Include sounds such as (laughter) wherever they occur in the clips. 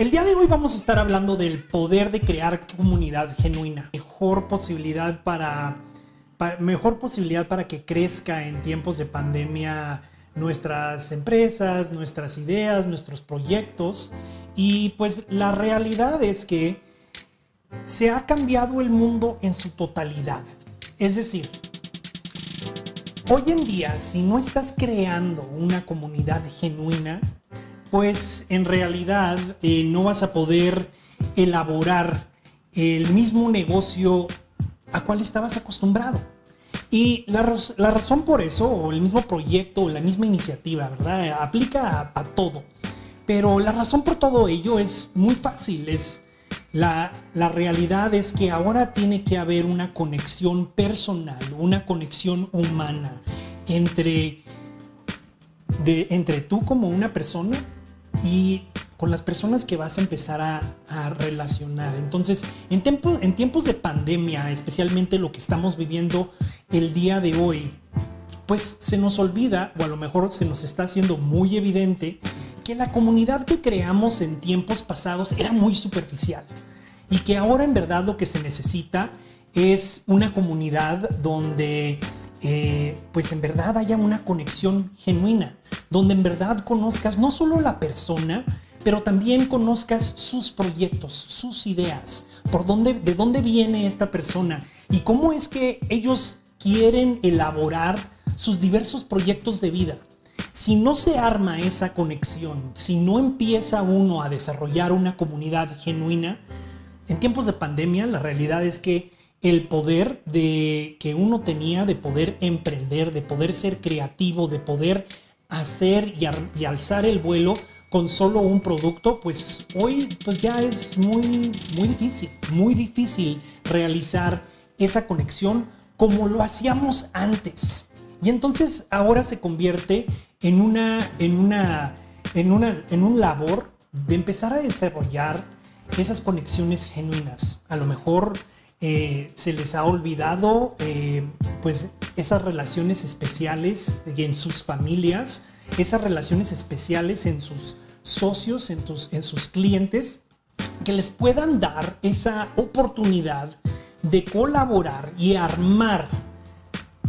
El día de hoy vamos a estar hablando del poder de crear comunidad genuina. Mejor posibilidad para, mejor posibilidad para que crezca en tiempos de pandemia nuestras empresas, nuestras ideas, nuestros proyectos. Y pues la realidad es que se ha cambiado el mundo en su totalidad. Es decir, hoy en día, si no estás creando una comunidad genuina, pues en realidad eh, no vas a poder elaborar el mismo negocio a cual estabas acostumbrado. Y la, razón por eso, o el mismo proyecto, o la misma iniciativa, ¿verdad? Aplica a, todo. Pero la razón por todo ello es muy fácil. Es la, la, realidad es que ahora tiene que haber una conexión personal, una conexión humana entre, de, entre tú como una persona y con las personas que vas a empezar a, relacionar. Entonces, en, en tiempos de pandemia, especialmente lo que estamos viviendo el día de hoy, pues se nos olvida, o a lo mejor se nos está haciendo muy evidente, que la comunidad que creamos en tiempos pasados era muy superficial y que ahora en verdad lo que se necesita es una comunidad donde eh, pues en verdad haya una conexión genuina, donde en verdad conozcas no solo la persona, pero también conozcas sus proyectos, sus ideas, por dónde, de dónde viene esta persona y cómo es que ellos quieren elaborar sus diversos proyectos de vida. Si no se arma esa conexión, si no empieza uno a desarrollar una comunidad genuina, en tiempos de pandemia la realidad es que el poder de que uno tenía de poder emprender, de poder ser creativo, de poder hacer y, alzar el vuelo con solo un producto, pues hoy pues ya es muy muy difícil, muy difícil realizar esa conexión como lo hacíamos antes. Y entonces ahora se convierte en una en una en una en un labor de empezar a desarrollar esas conexiones genuinas. A lo mejor eh, se les ha olvidado eh, pues esas relaciones especiales en sus familias, esas relaciones especiales en sus socios, en, en sus clientes, que les puedan dar esa oportunidad de colaborar y armar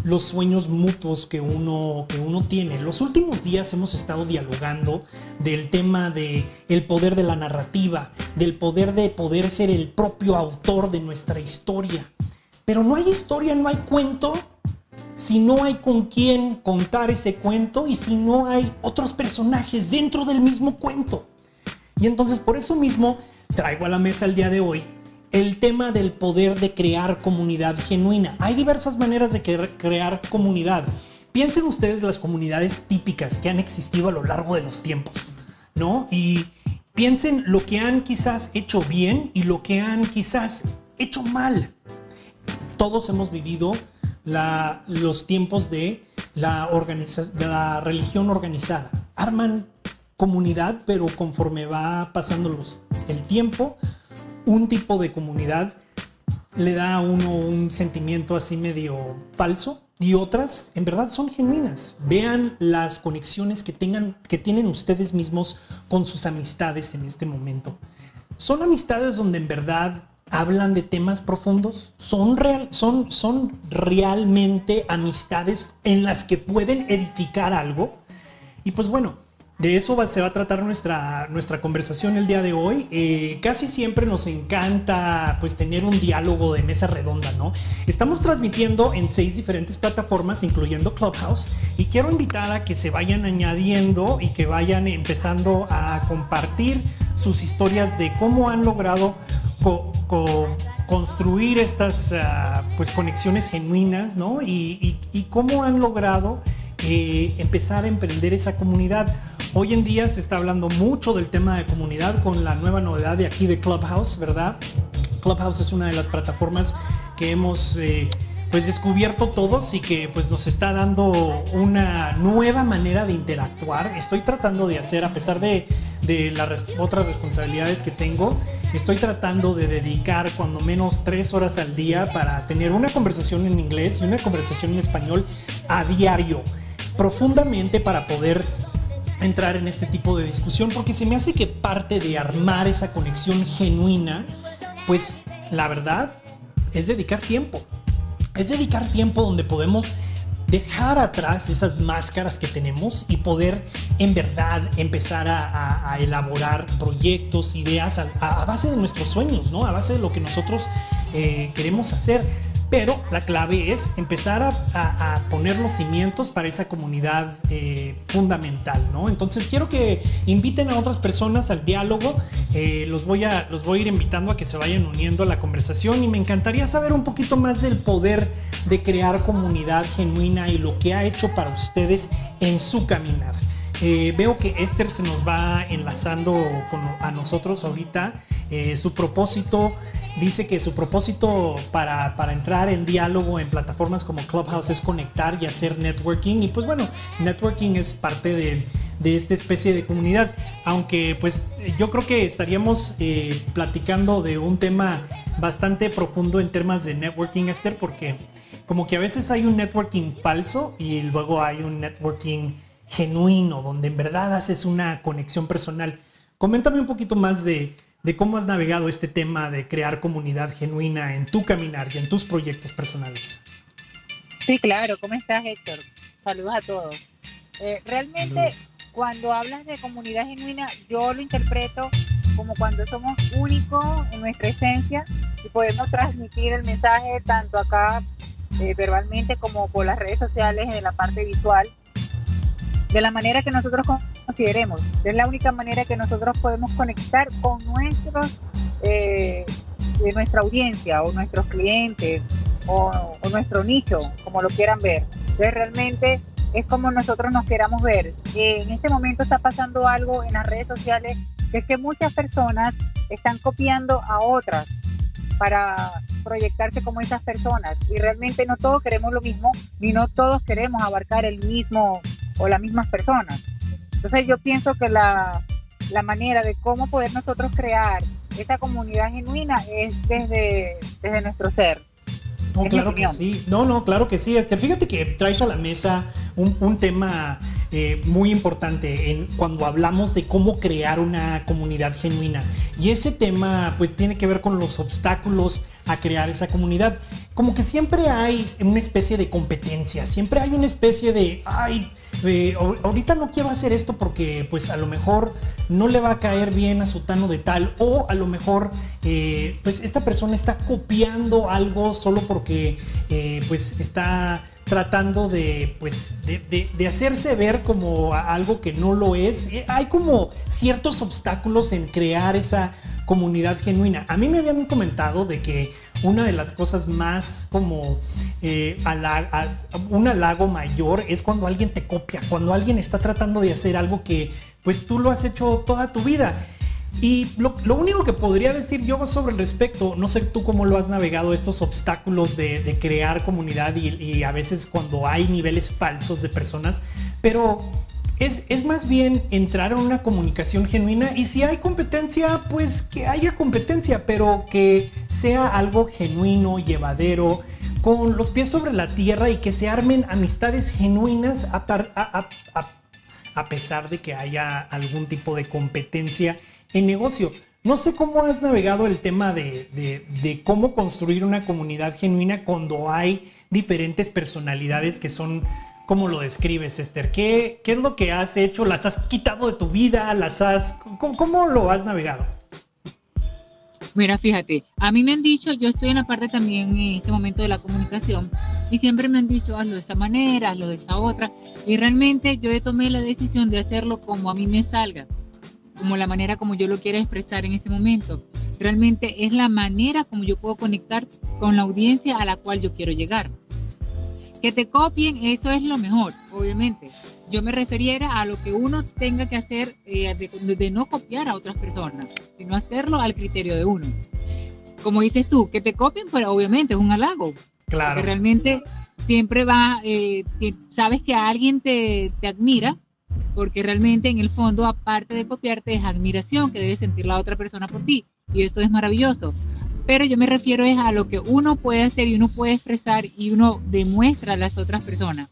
los sueños mutuos que uno, que uno tiene. Los últimos días hemos estado dialogando del tema de el poder de la narrativa, del poder de poder ser el propio autor de nuestra historia. Pero no hay historia, no hay cuento si no hay con quién contar ese cuento y si no hay otros personajes dentro del mismo cuento. Y entonces por eso mismo traigo a la mesa el día de hoy el tema del poder de crear comunidad genuina. Hay diversas maneras de crear comunidad. Piensen ustedes las comunidades típicas que han existido a lo largo de los tiempos, ¿no? Y piensen lo que han quizás hecho bien y lo que han quizás hecho mal. Todos hemos vivido los tiempos de la, religión organizada. Arman comunidad, pero conforme va pasando el tiempo, un tipo de comunidad le da a uno un sentimiento así medio falso y otras en verdad son genuinas. Vean las conexiones que tengan que tienen ustedes mismos con sus amistades en este momento. Son amistades donde en verdad hablan de temas profundos, son real, son son realmente amistades en las que pueden edificar algo. Y pues bueno, de eso se va a tratar nuestra, nuestra conversación el día de hoy. Eh, casi siempre nos encanta pues tener un diálogo de mesa redonda, ¿no? Estamos transmitiendo en seis diferentes plataformas, incluyendo Clubhouse, y quiero invitar a que se vayan añadiendo y que vayan empezando a compartir sus historias de cómo han logrado construir estas ah, pues conexiones genuinas, ¿no? Y, y cómo han logrado empezar a emprender esa comunidad. Hoy en día se está hablando mucho del tema de comunidad con la nueva novedad de aquí de Clubhouse, ¿verdad? Clubhouse es una de las plataformas que hemos eh, pues descubierto todos y que pues nos está dando una nueva manera de interactuar. Estoy tratando de hacer, a pesar de, de las otras responsabilidades que tengo, estoy tratando de dedicar cuando menos tres horas al día para tener una conversación en inglés y una conversación en español a diario profundamente para poder entrar en este tipo de discusión porque se me hace que parte de armar esa conexión genuina, pues la verdad es dedicar tiempo. Es dedicar tiempo donde podemos dejar atrás esas máscaras que tenemos y poder en verdad empezar a, elaborar proyectos, ideas a, base de nuestros sueños, ¿no? A base de lo que nosotros eh, queremos hacer. Pero la clave es empezar a, poner los cimientos para esa comunidad eh, fundamental, ¿no? Entonces quiero que inviten a otras personas al diálogo. Eh, los, voy a, los voy a ir invitando a que se vayan uniendo a la conversación y me encantaría saber un poquito más del poder de crear comunidad genuina y lo que ha hecho para ustedes en su caminar. Eh, veo que Esther se nos va enlazando a nosotros ahorita. su propósito dice que su propósito para, entrar en diálogo en plataformas como Clubhouse es conectar y hacer networking. Y pues bueno, networking es parte de, esta especie de comunidad. Aunque pues yo creo que estaríamos eh, platicando de un tema bastante profundo en temas de networking, Esther, porque como que a veces hay un networking falso y luego hay un networking genuino, donde en verdad haces una conexión personal. Coméntame un poquito más de de cómo has navegado este tema de crear comunidad genuina en tu caminar y en tus proyectos personales. Sí, claro. ¿Cómo estás, Héctor? Saludos a todos. Eh, realmente, cuando hablas de comunidad genuina, yo lo interpreto como cuando somos únicos en nuestra esencia y podemos transmitir el mensaje tanto acá eh, verbalmente como por las redes sociales en la parte visual de la manera que nosotros consideremos. Es la única manera que nosotros podemos conectar con nuestros, eh, de nuestra audiencia o nuestros clientes o, nuestro nicho, como lo quieran ver. Entonces realmente es como nosotros nos queramos ver. en este momento está pasando algo en las redes sociales que es que muchas personas están copiando a otras para proyectarse como esas personas y realmente no todos queremos lo mismo ni no todos queremos abarcar el mismo o las mismas personas. Entonces yo pienso que la, la manera de cómo poder nosotros crear esa comunidad genuina es desde, desde nuestro ser. No, claro que sí. No, no, claro que sí. Este, fíjate que traes a la mesa un, un tema eh, muy importante en, cuando hablamos de cómo crear una comunidad genuina. Y ese tema pues tiene que ver con los obstáculos a crear esa comunidad. Como que siempre hay una especie de competencia, siempre hay una especie de, ay, eh, ahorita no quiero hacer esto porque pues a lo mejor no le va a caer bien a su tano de tal o a lo mejor eh, pues esta persona está copiando algo solo porque pues está tratando de, pues, de, hacerse ver como algo que no lo es. Eh, hay como ciertos obstáculos en crear esa comunidad genuina. A mí me habían comentado de que una de las cosas más como eh, un halago mayor es cuando alguien te copia, cuando alguien está tratando de hacer algo que pues tú lo has hecho toda tu vida. Y lo, único que podría decir yo sobre el respecto, no sé tú cómo lo has navegado, estos obstáculos de, crear comunidad y, a veces cuando hay niveles falsos de personas, pero es, es, más bien entrar en una comunicación genuina y si hay competencia, pues que haya competencia, pero que sea algo genuino, llevadero, con los pies sobre la tierra y que se armen amistades genuinas a, a, a pesar de que haya algún tipo de competencia en negocio. No sé cómo has navegado el tema de, cómo construir una comunidad genuina cuando hay diferentes personalidades que son, ¿cómo lo describes, Esther? ¿Qué, ¿Qué, es lo que has hecho? ¿Las has quitado de tu vida? ¿Las has... ¿Cómo, lo has navegado? Mira, fíjate, a mí me han dicho, yo estoy en la parte también en este momento de la comunicación y siempre me han dicho, hazlo de esta manera, hazlo de esta otra y realmente yo he tomé la decisión de hacerlo como a mí me salga como la manera como yo lo quiero expresar en ese momento. Realmente es la manera como yo puedo conectar con la audiencia a la cual yo quiero llegar. Que te copien, eso es lo mejor, obviamente. Yo me referiera a lo que uno tenga que hacer eh, de, no copiar a otras personas, sino hacerlo al criterio de uno. Como dices tú, que te copien, pero pues, obviamente es un halago. Claro. Porque realmente siempre va, eh, sabes que alguien te, te admira porque realmente en el fondo, aparte de copiarte, es admiración que debe sentir la otra persona por ti, y eso es maravilloso. Pero yo me refiero es a lo que uno puede hacer y uno puede expresar y uno demuestra a las otras personas.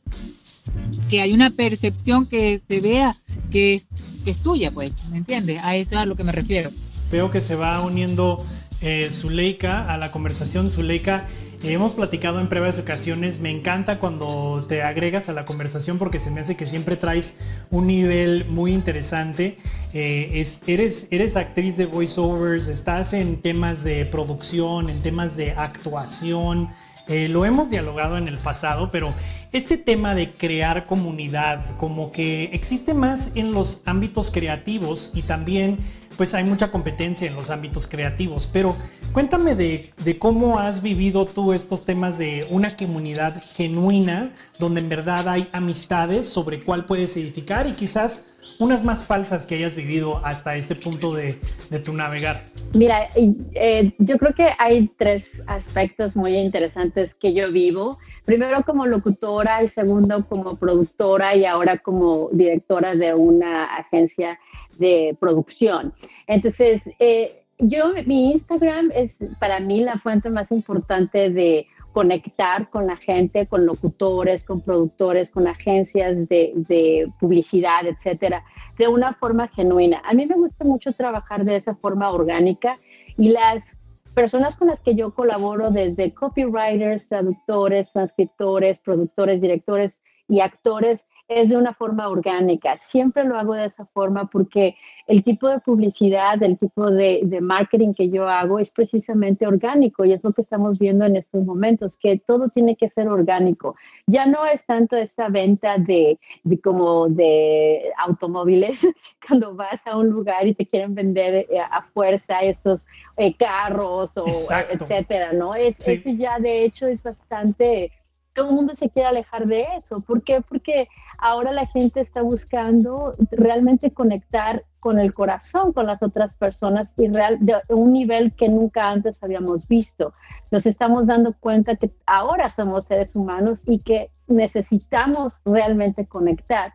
Que hay una percepción que se vea que es, es tuya, pues, ¿me entiendes? A eso es a lo que me refiero. Veo que se va uniendo eh, Zuleika a la conversación. Zuleika, hemos platicado en breves ocasiones. Me encanta cuando te agregas a la conversación porque se me hace que siempre traes un nivel muy interesante. Eh, eres, eres actriz de voiceovers, estás en temas de producción, en temas de actuación. Eh, lo hemos dialogado en el pasado, pero este tema de crear comunidad, como que existe más en los ámbitos creativos y también pues hay mucha competencia en los ámbitos creativos, pero cuéntame de, cómo has vivido tú estos temas de una comunidad genuina, donde en verdad hay amistades sobre cuál puedes edificar y quizás unas más falsas que hayas vivido hasta este punto de, tu navegar? Mira, eh, yo creo que hay tres aspectos muy interesantes que yo vivo. Primero como locutora, el segundo como productora y ahora como directora de una agencia de producción. Entonces, eh, yo, mi Instagram es para mí la fuente más importante de conectar con la gente, con locutores, con productores, con agencias de, de, publicidad, etcétera, de una forma genuina. A mí me gusta mucho trabajar de esa forma orgánica y las personas con las que yo colaboro, desde copywriters, traductores, transcriptores, productores, directores y actores, es de una forma orgánica. Siempre lo hago de esa forma porque el tipo de publicidad, el tipo de, marketing que yo hago es precisamente orgánico y es lo que estamos viendo en estos momentos, que todo tiene que ser orgánico. Ya no es tanto esa venta de, como de automóviles (laughs) cuando vas a un lugar y te quieren vender eh, a fuerza estos eh, carros o etcétera, ¿no? Es, Eso ya de hecho es bastante todo el mundo se quiere alejar de eso. ¿Por qué? Porque ahora la gente está buscando realmente conectar con el corazón con las otras personas y real, de un nivel que nunca antes habíamos visto. Nos estamos dando cuenta que ahora somos seres humanos y que necesitamos realmente conectar.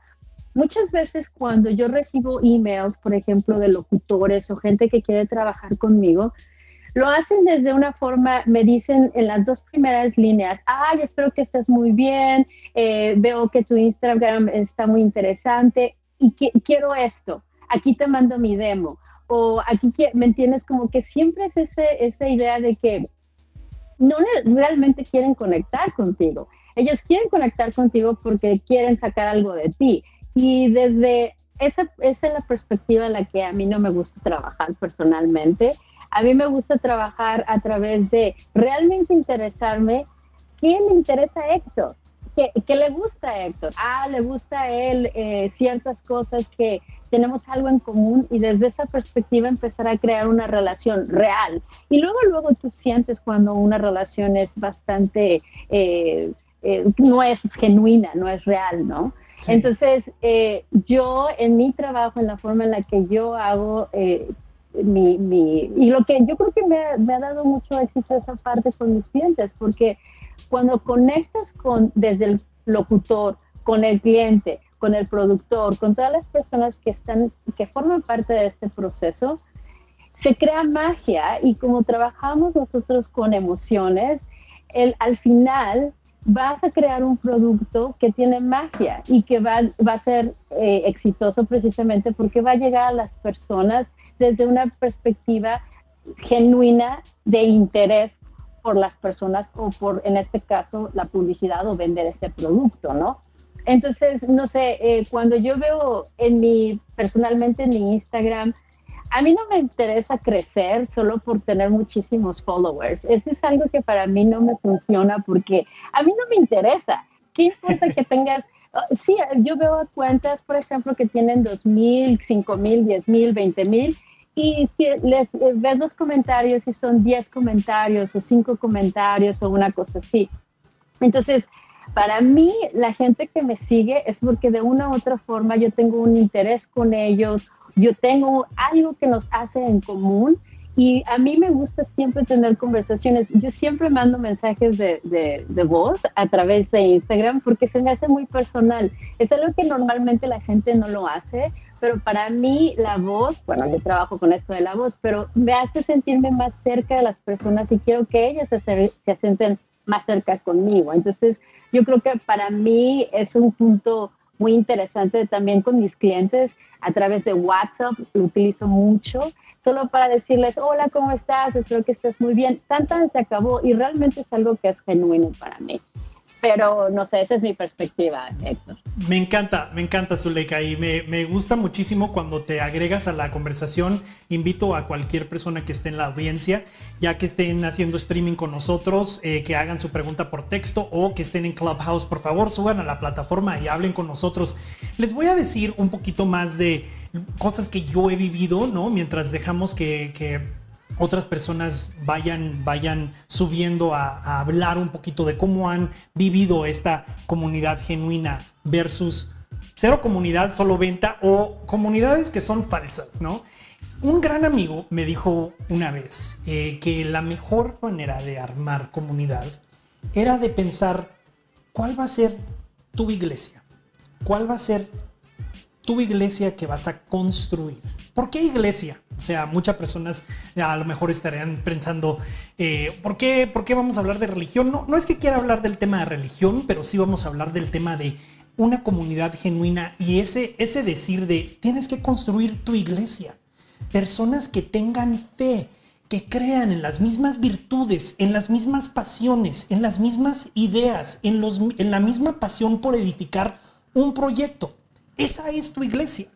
Muchas veces cuando yo recibo emails, por ejemplo, de locutores o gente que quiere trabajar conmigo, lo hacen desde una forma, me dicen en las dos primeras líneas, ay, espero que estés muy bien, eh, veo que tu Instagram está muy interesante y quiero esto, aquí te mando mi demo. O aquí, ¿me entiendes? Como que siempre es ese, esa idea de que no realmente quieren conectar contigo. Ellos quieren conectar contigo porque quieren sacar algo de ti. Y desde esa, esa es la perspectiva en la que a mí no me gusta trabajar personalmente. A mí me gusta trabajar a través de realmente interesarme qué le interesa a Héctor, qué, le gusta a Héctor. Ah, le gusta a él eh, ciertas cosas que tenemos algo en común y desde esa perspectiva empezar a crear una relación real. Y luego, luego tú sientes cuando una relación es bastante, eh, eh, no es genuina, no es real, ¿no? Entonces, yo en mi trabajo, en la forma en la que yo hago, mi, mi, y lo que yo creo que me ha, me ha, dado mucho éxito esa parte con mis clientes, porque cuando conectas con, desde el locutor, con el cliente, con el productor, con todas las personas que están, que forman parte de este proceso, se crea magia y como trabajamos nosotros con emociones, el, al final vas a crear un producto que tiene magia y que va, va a ser eh, exitoso precisamente porque va a llegar a las personas desde una perspectiva genuina de interés por las personas o por, en este caso, la publicidad o vender ese producto, ¿no? Entonces, no sé, eh, cuando yo veo en mi, personalmente en mi Instagram, a mí no me interesa crecer solo por tener muchísimos followers. Eso es algo que para mí no me funciona porque a mí no me interesa. ¿Qué importa que tengas? (laughs) Sí, yo veo cuentas, por ejemplo, que tienen 2.000, 5.000, 10.000, 20.000 y si les, ves los comentarios y son 10 comentarios o 5 comentarios o una cosa así. Entonces, para mí, la gente que me sigue es porque de una u otra forma yo tengo un interés con ellos yo tengo algo que nos hace en común y a mí me gusta siempre tener conversaciones. Yo siempre mando mensajes de, de, voz a través de Instagram porque se me hace muy personal. Es algo que normalmente la gente no lo hace, pero para mí la voz, bueno, yo trabajo con esto de la voz, pero me hace sentirme más cerca de las personas y quiero que ellos se, se sienten más cerca conmigo. Entonces, yo creo que para mí es un punto muy interesante también con mis clientes a través de WhatsApp, lo utilizo mucho, solo para decirles, hola, ¿cómo estás? Espero que estés muy bien. Tan, se acabó y realmente es algo que es genuino para mí. Pero no sé, esa es mi perspectiva, Héctor. Me encanta, me encanta Zuleika y me, me, gusta muchísimo cuando te agregas a la conversación. Invito a cualquier persona que esté en la audiencia, ya que estén haciendo streaming con nosotros, eh, que hagan su pregunta por texto o que estén en Clubhouse, por favor suban a la plataforma y hablen con nosotros. Les voy a decir un poquito más de cosas que yo he vivido, ¿no? Mientras dejamos que, que otras personas vayan, vayan subiendo a, hablar un poquito de cómo han vivido esta comunidad genuina versus cero comunidad, solo venta o comunidades que son falsas, ¿no? Un gran amigo me dijo una vez eh, que la mejor manera de armar comunidad era de pensar cuál va a ser tu iglesia, cuál va a ser tu iglesia que vas a construir. ¿Por qué iglesia? O sea, muchas personas a lo mejor estarían pensando, eh, ¿por, qué, ¿por qué vamos a hablar de religión? No, no es que quiera hablar del tema de religión, pero sí vamos a hablar del tema de una comunidad genuina y ese, ese decir de tienes que construir tu iglesia. Personas que tengan fe, que crean en las mismas virtudes, en las mismas pasiones, en las mismas ideas, en, los, en la misma pasión por edificar un proyecto. Esa es tu iglesia.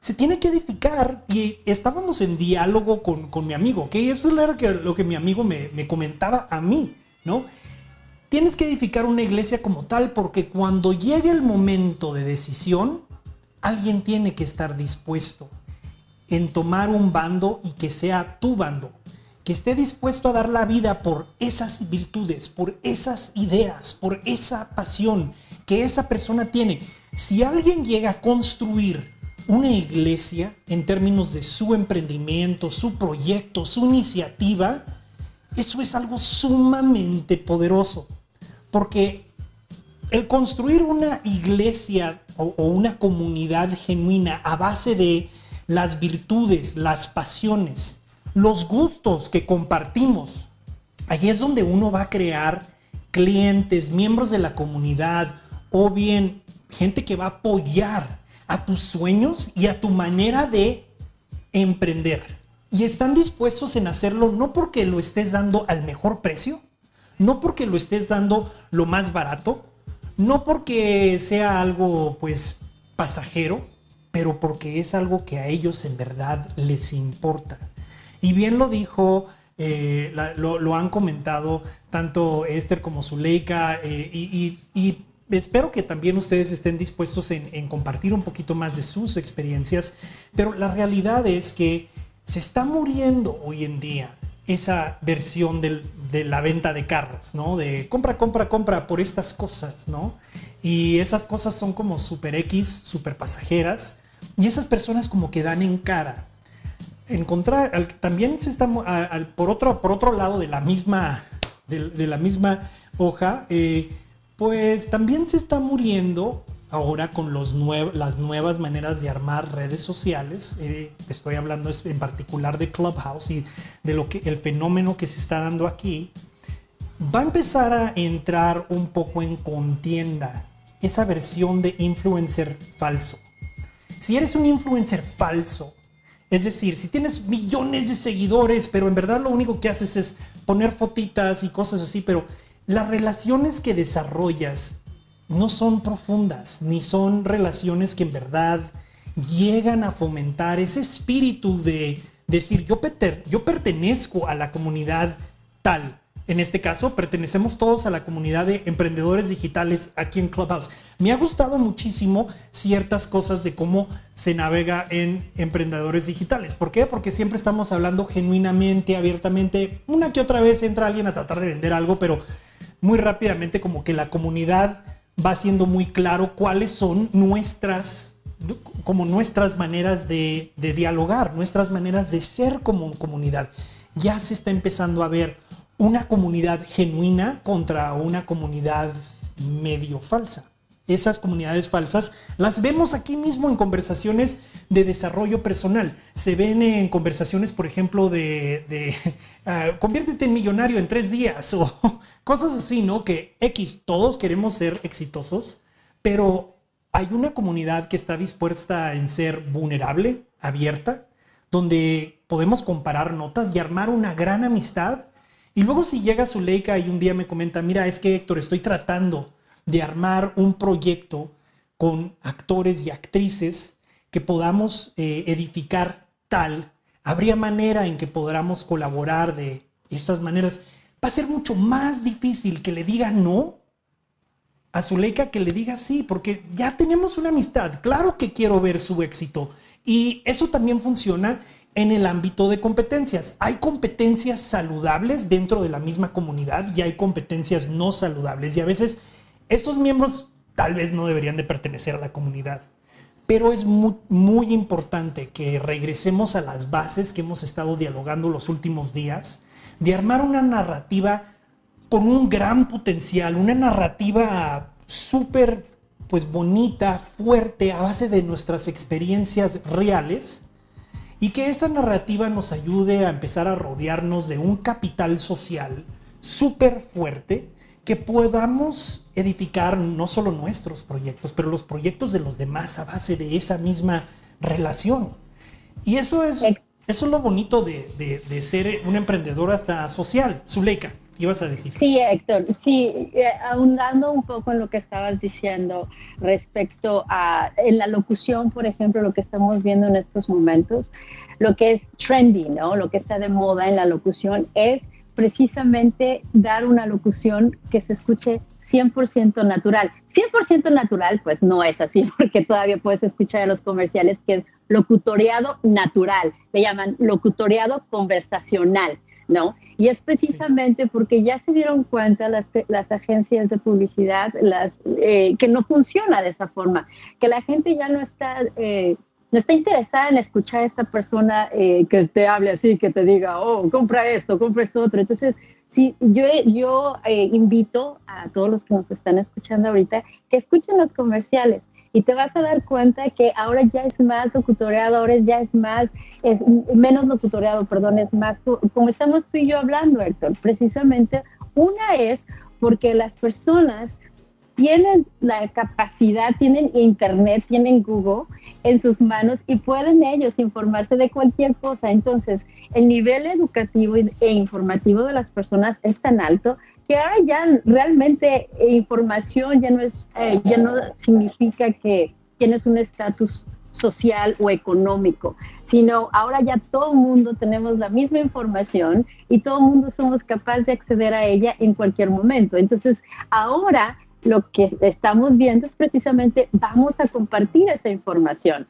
Se tiene que edificar y estábamos en diálogo con, mi amigo, que eso es lo que mi amigo me, me comentaba a mí, ¿no? Tienes que edificar una iglesia como tal porque cuando llegue el momento de decisión, alguien tiene que estar dispuesto en tomar un bando y que sea tu bando, que esté dispuesto a dar la vida por esas virtudes, por esas ideas, por esa pasión que esa persona tiene. Si alguien llega a construir una iglesia en términos de su emprendimiento, su proyecto, su iniciativa, eso es algo sumamente poderoso. Porque el construir una iglesia o, una comunidad genuina a base de las virtudes, las pasiones, los gustos que compartimos, ahí es donde uno va a crear clientes, miembros de la comunidad, o bien gente que va a apoyar a tus sueños y a tu manera de emprender. Y están dispuestos en hacerlo no porque lo estés dando al mejor precio, no porque lo estés dando lo más barato, no porque sea algo pues pasajero, pero porque es algo que a ellos en verdad les importa. Y bien lo dijo, eh, lo, han comentado tanto Esther como Zuleika eh, y, y espero que también ustedes estén dispuestos en, compartir un poquito más de sus experiencias, pero la realidad es que se está muriendo hoy en día esa versión de la venta de carros, ¿no? De compra, compra, compra por estas cosas, ¿no? Y esas cosas son como super X, super pasajeras, y esas personas como que dan en cara. Encontrar, también se está, por, otro, por otro lado de la misma, de, la misma hoja, eh, pues también se está muriendo ahora con los las nuevas maneras de armar redes sociales. Eh, estoy hablando en particular de Clubhouse y de lo que el fenómeno que se está dando aquí. Va a empezar a entrar un poco en contienda esa versión de influencer falso. Si eres un influencer falso, es decir, si tienes millones de seguidores, pero en verdad lo único que haces es poner fotitas y cosas así, pero las relaciones que desarrollas no son profundas, ni son relaciones que en verdad llegan a fomentar ese espíritu de decir, yo, yo pertenezco a la comunidad tal, en este caso, pertenecemos todos a la comunidad de emprendedores digitales aquí en Clubhouse. Me ha gustado muchísimo ciertas cosas de cómo se navega en emprendedores digitales. ¿Por qué? Porque siempre estamos hablando genuinamente, abiertamente. Una que otra vez entra alguien a tratar de vender algo, pero muy rápidamente como que la comunidad va siendo muy claro cuáles son nuestras como nuestras maneras de, de dialogar, nuestras maneras de ser como comunidad. Ya se está empezando a ver una comunidad genuina contra una comunidad medio falsa. Esas comunidades falsas las vemos aquí mismo en conversaciones de desarrollo personal. Se ven en conversaciones, por ejemplo, de, (laughs) ah, conviértete en millonario en tres días (laughs) o cosas así, ¿no? Que X, todos queremos ser exitosos, pero hay una comunidad que está dispuesta en ser vulnerable, abierta, donde podemos comparar notas y armar una gran amistad. Y luego si llega Zuleika y un día me comenta, mira, es que Héctor, estoy tratando de armar un proyecto con actores y actrices que podamos eh, edificar tal, habría manera en que podamos colaborar de estas maneras. Va a ser mucho más difícil que le diga no a Zuleika que le diga sí, porque ya tenemos una amistad. Claro que quiero ver su éxito. Y eso también funciona en el ámbito de competencias. Hay competencias saludables dentro de la misma comunidad y hay competencias no saludables. Y a veces estos miembros tal vez no deberían de pertenecer a la comunidad. Pero es muy, muy importante que regresemos a las bases que hemos estado dialogando los últimos días, de armar una narrativa con un gran potencial, una narrativa súper pues bonita, fuerte, a base de nuestras experiencias reales y que esa narrativa nos ayude a empezar a rodearnos de un capital social súper fuerte que podamos edificar no solo nuestros proyectos, pero los proyectos de los demás a base de esa misma relación. Y eso es, eso es lo bonito de, de, ser un emprendedor hasta social. Zuleika, ibas a decir. Sí, Héctor, sí, eh, ahondando un poco en lo que estabas diciendo respecto a en la locución, por ejemplo, lo que estamos viendo en estos momentos, lo que es trendy, ¿no? Lo que está de moda en la locución es precisamente dar una locución que se escuche 100% natural. 100% natural, pues no es así, (laughs) porque todavía puedes escuchar en los comerciales que es locutoriado natural, le llaman locutoriado conversacional, ¿no? Y es precisamente porque ya se dieron cuenta las, las agencias de publicidad las, eh, que no funciona de esa forma, que la gente ya no está... Eh, no está interesada en escuchar a esta persona eh, que te hable así, que te diga, oh, compra esto, compra esto otro. Entonces, sí, yo, yo eh, invito a todos los que nos están escuchando ahorita que escuchen los comerciales y te vas a dar cuenta que ahora ya es más locutoreado, ahora ya es más, es menos locutoreado, perdón, es más, como estamos tú y yo hablando, Héctor, precisamente una es porque las personas tienen la capacidad, tienen internet, tienen Google en sus manos y pueden ellos informarse de cualquier cosa. Entonces, el nivel educativo e informativo de las personas es tan alto que ahora ya realmente información ya no es, eh, ya no significa que tienes un estatus social o económico, sino ahora ya todo el mundo tenemos la misma información y todo el mundo somos capaces de acceder a ella en cualquier momento. Entonces, ahora lo que estamos viendo es precisamente vamos a compartir esa información.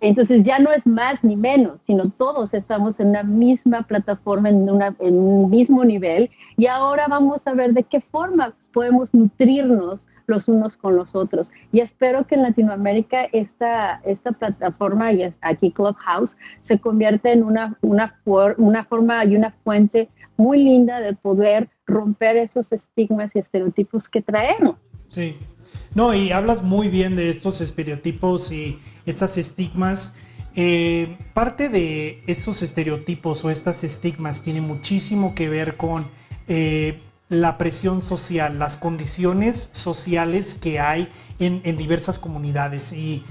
Entonces ya no es más ni menos, sino todos estamos en una misma plataforma, en, en un mismo nivel y ahora vamos a ver de qué forma podemos nutrirnos los unos con los otros. Y espero que en Latinoamérica esta, esta plataforma, y aquí Clubhouse, se convierta en una, una, una forma y una fuente muy linda de poder romper esos estigmas y estereotipos que traemos. Sí. No, y hablas muy bien de estos estereotipos y estas estigmas. Eh, parte de esos estereotipos o estas estigmas tiene muchísimo que ver con eh, la presión social, las condiciones sociales que hay en, diversas comunidades. Y,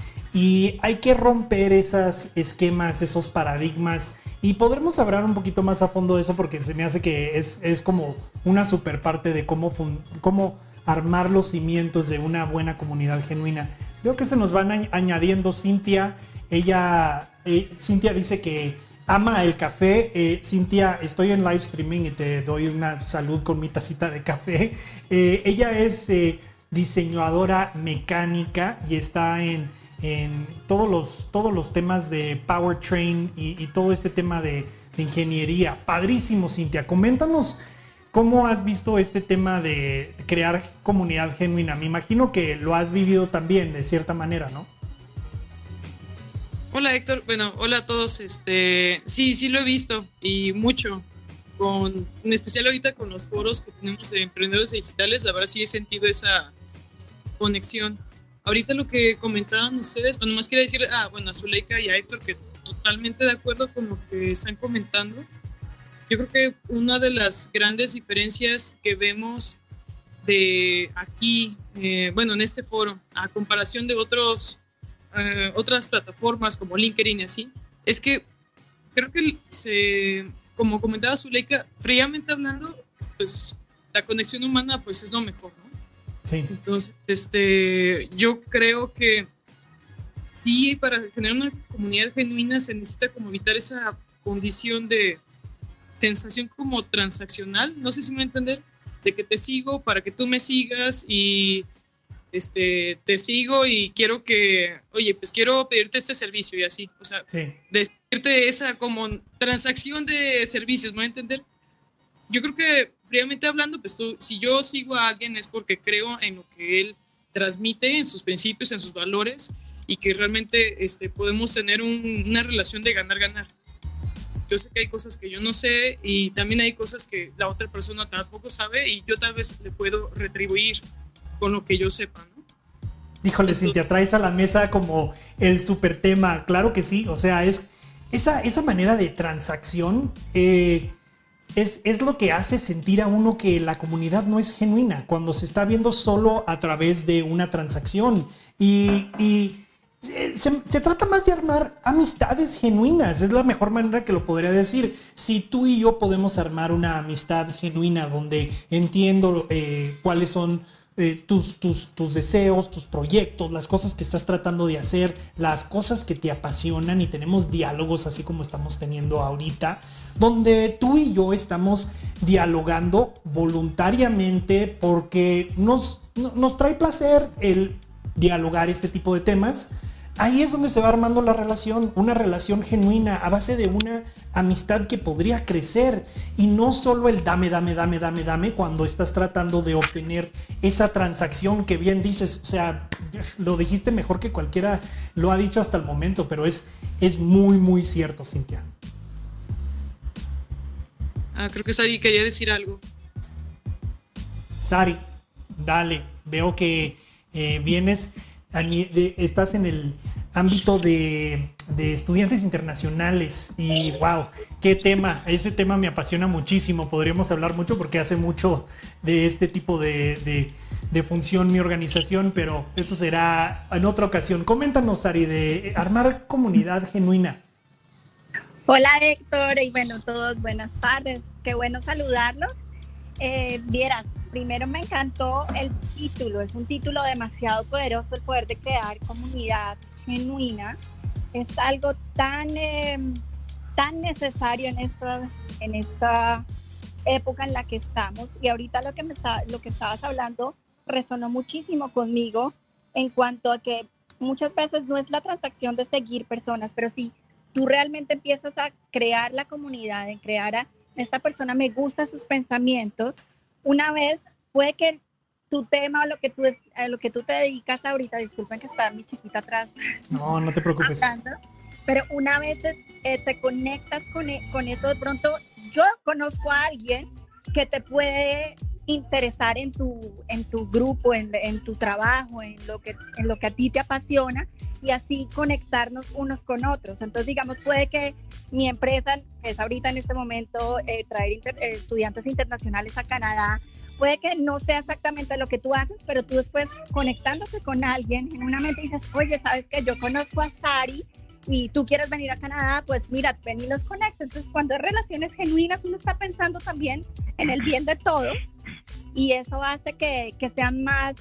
hay que romper esos esquemas, esos paradigmas. Y podremos hablar un poquito más a fondo de eso porque se me hace que es, como una super parte de cómo, cómo armar los cimientos de una buena comunidad genuina. Veo que se nos van añadiendo Cintia. Ella, eh, Cintia dice que ama el café. Eh, Cintia, estoy en live streaming y te doy una salud con mi tacita de café. Eh, ella es diseñadora mecánica y está en, todos, los, todos los temas de powertrain y, y todo este tema de, de ingeniería. Padrísimo, Cintia. Coméntanos ¿Cómo has visto este tema de crear comunidad genuina? Me imagino que lo has vivido también de cierta manera, ¿no? Hola Héctor, bueno, hola a todos. Este, sí, sí lo he visto y mucho. Con, en especial ahorita con los foros que tenemos de emprendedores digitales, la verdad sí he sentido esa conexión. Ahorita lo que comentaban ustedes, bueno, más quería decir, ah, bueno, a Zuleika y a Héctor que totalmente de acuerdo con lo que están comentando yo creo que una de las grandes diferencias que vemos de aquí eh, bueno, en este foro, a comparación de otros, eh, otras plataformas como LinkedIn y así, es que creo que se, como comentaba Zuleika, fríamente hablando, pues la conexión humana pues es lo mejor, ¿no? Sí. Entonces, este, yo creo que sí, para generar una comunidad genuina se necesita como evitar esa condición de sensación como transaccional, no sé si me entender, de que te sigo para que tú me sigas y este, te sigo y quiero que, oye, pues quiero pedirte este servicio y así, o sea, Sí. decirte esa como transacción de servicios, ¿me voy a entender? Yo creo que fríamente hablando, pues tú, si yo sigo a alguien es porque creo en lo que él transmite, en sus principios, en sus valores y que realmente este, podemos tener un- una relación de ganar-ganar. Yo sé que hay cosas que yo no sé y también hay cosas que la otra persona tampoco sabe y yo tal vez le puedo retribuir con lo que yo sepa, ¿no? Híjole, Esto- Cintia, traes a la mesa como el super tema. Claro que sí. O sea, es esa, esa manera de transacción eh, es, es lo que hace sentir a uno que la comunidad no es genuina cuando se está viendo solo a través de una transacción. Y, y se, se- trata más de armar amistades genuinas. Es la mejor manera que lo podría decir. Si tú y yo podemos armar una amistad genuina donde entiendo eh, cuáles son eh, tus, tus, tus deseos, tus proyectos, las cosas que estás tratando de hacer, las cosas que te apasionan y tenemos diálogos así como estamos teniendo ahorita, donde tú y yo estamos dialogando voluntariamente porque nos, no- nos trae placer el dialogar este tipo de temas. Ahí es donde se va armando la relación, una relación genuina a base de una amistad que podría crecer y no solo el dame, dame, dame, dame, dame cuando estás tratando de obtener esa transacción que bien dices, o sea, lo dijiste mejor que cualquiera lo ha dicho hasta el momento, pero es, es muy, muy cierto, Cintia. Ah, creo que Sari quería decir algo. Sari, dale, veo que eh, vienes, estás en el ámbito de, estudiantes internacionales y wow, qué tema, ese tema me apasiona muchísimo, podríamos hablar mucho porque hace mucho de este tipo de, de- función mi organización, pero eso será en otra ocasión. Coméntanos, Sari, de armar comunidad genuina. Hola Héctor y bueno, todos buenas tardes. Qué bueno saludarlos. Eh, vieras, primero me encantó el título. Es un título demasiado poderoso, el poder de crear comunidad genuina. Es algo tan, eh, tan necesario en esta, en esta época en la que estamos. Y ahorita lo que, me está, lo que estabas hablando resonó muchísimo conmigo en cuanto a que muchas veces no es la transacción de seguir personas, pero sí tú realmente empiezas a crear la comunidad, en crear a esta persona me gusta sus pensamientos, una vez puede que tu tema o lo que tú, a lo que tú te dedicas ahorita, disculpen que está mi chiquita atrás No, no te preocupes. hablando, pero una vez eh, te conectas con, e- con eso, de pronto yo conozco a alguien que te puede interesar en tu, en tu grupo, en, en tu trabajo, en lo, que, en lo que a ti te apasiona y así conectarnos unos con otros. Entonces, digamos, puede que mi empresa, que es ahorita en este momento eh, traer inter- eh, estudiantes internacionales a Canadá, puede que no sea exactamente lo que tú haces, pero tú después conectándote con alguien, en una mente dices, oye, sabes que yo conozco a Sari y tú quieres venir a Canadá, pues mira, ven y los conecta. Entonces, cuando hay relaciones genuinas, uno está pensando también en el bien de todos y eso hace que, que sean más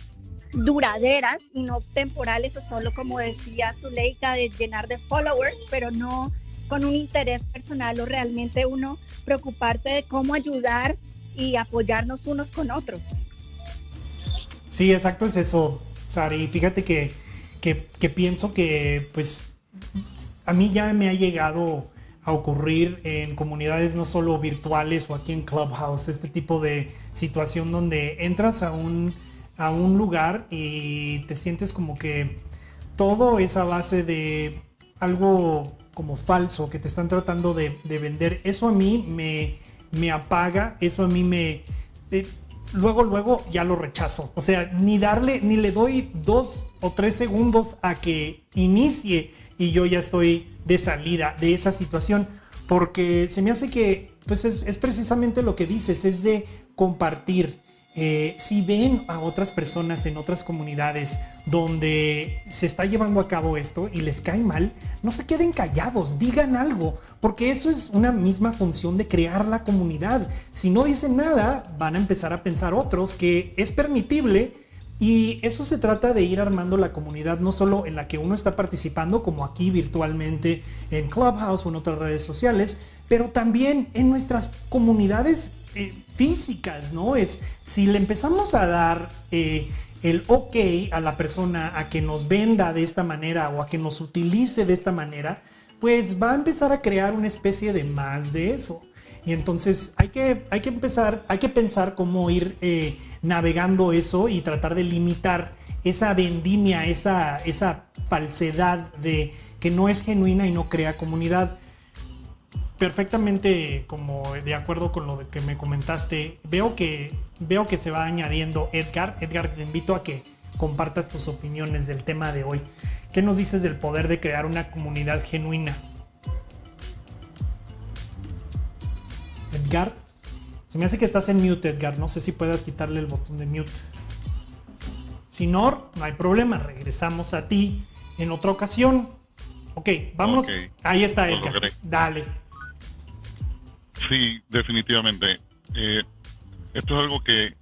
duraderas y no temporales o solo como decía Zuleika de llenar de followers, pero no con un interés personal o realmente uno preocuparse de cómo ayudar y apoyarnos unos con otros. Sí, exacto, es eso, Sari. Fíjate que, que, que pienso que, pues, a mí ya me ha llegado a ocurrir en comunidades no solo virtuales o aquí en Clubhouse, este tipo de situación donde entras a un, a un lugar y te sientes como que todo es a base de algo como falso que te están tratando de, de vender. Eso a mí me, me apaga, eso a mí me... eh, luego, luego ya lo rechazo. O sea, ni darle, ni le doy dos o tres segundos a que inicie y yo ya estoy de salida de esa situación. Porque se me hace que, pues es, es precisamente lo que dices, es de compartir. Eh, si ven a otras personas en otras comunidades donde se está llevando a cabo esto y les cae mal, no se queden callados, digan algo, porque eso es una misma función de crear la comunidad. Si no dicen nada, van a empezar a pensar otros que es permitible y eso se trata de ir armando la comunidad, no solo en la que uno está participando, como aquí virtualmente en Clubhouse o en otras redes sociales, pero también en nuestras comunidades eh, físicas, ¿no? Es si le empezamos a dar eh, el ok a la persona a que nos venda de esta manera o a que nos utilice de esta manera, pues va a empezar a crear una especie de más de eso. Y entonces hay que, hay que empezar, hay que pensar cómo ir eh, navegando eso y tratar de limitar esa vendimia, esa, esa falsedad de que no es genuina y no crea comunidad perfectamente como de acuerdo con lo que me comentaste. Veo que, veo que se va añadiendo Edgar. Edgar, te invito a que compartas tus opiniones del tema de hoy. ¿Qué nos dices del poder de crear una comunidad genuina? Edgar, se me hace que estás en mute, Edgar. No sé si puedas quitarle el botón de mute. Si no, no hay problema. Regresamos a ti en otra ocasión. Ok, vamos. Ahí está, Edgar. Dale. Sí, definitivamente. Eh, esto es algo que,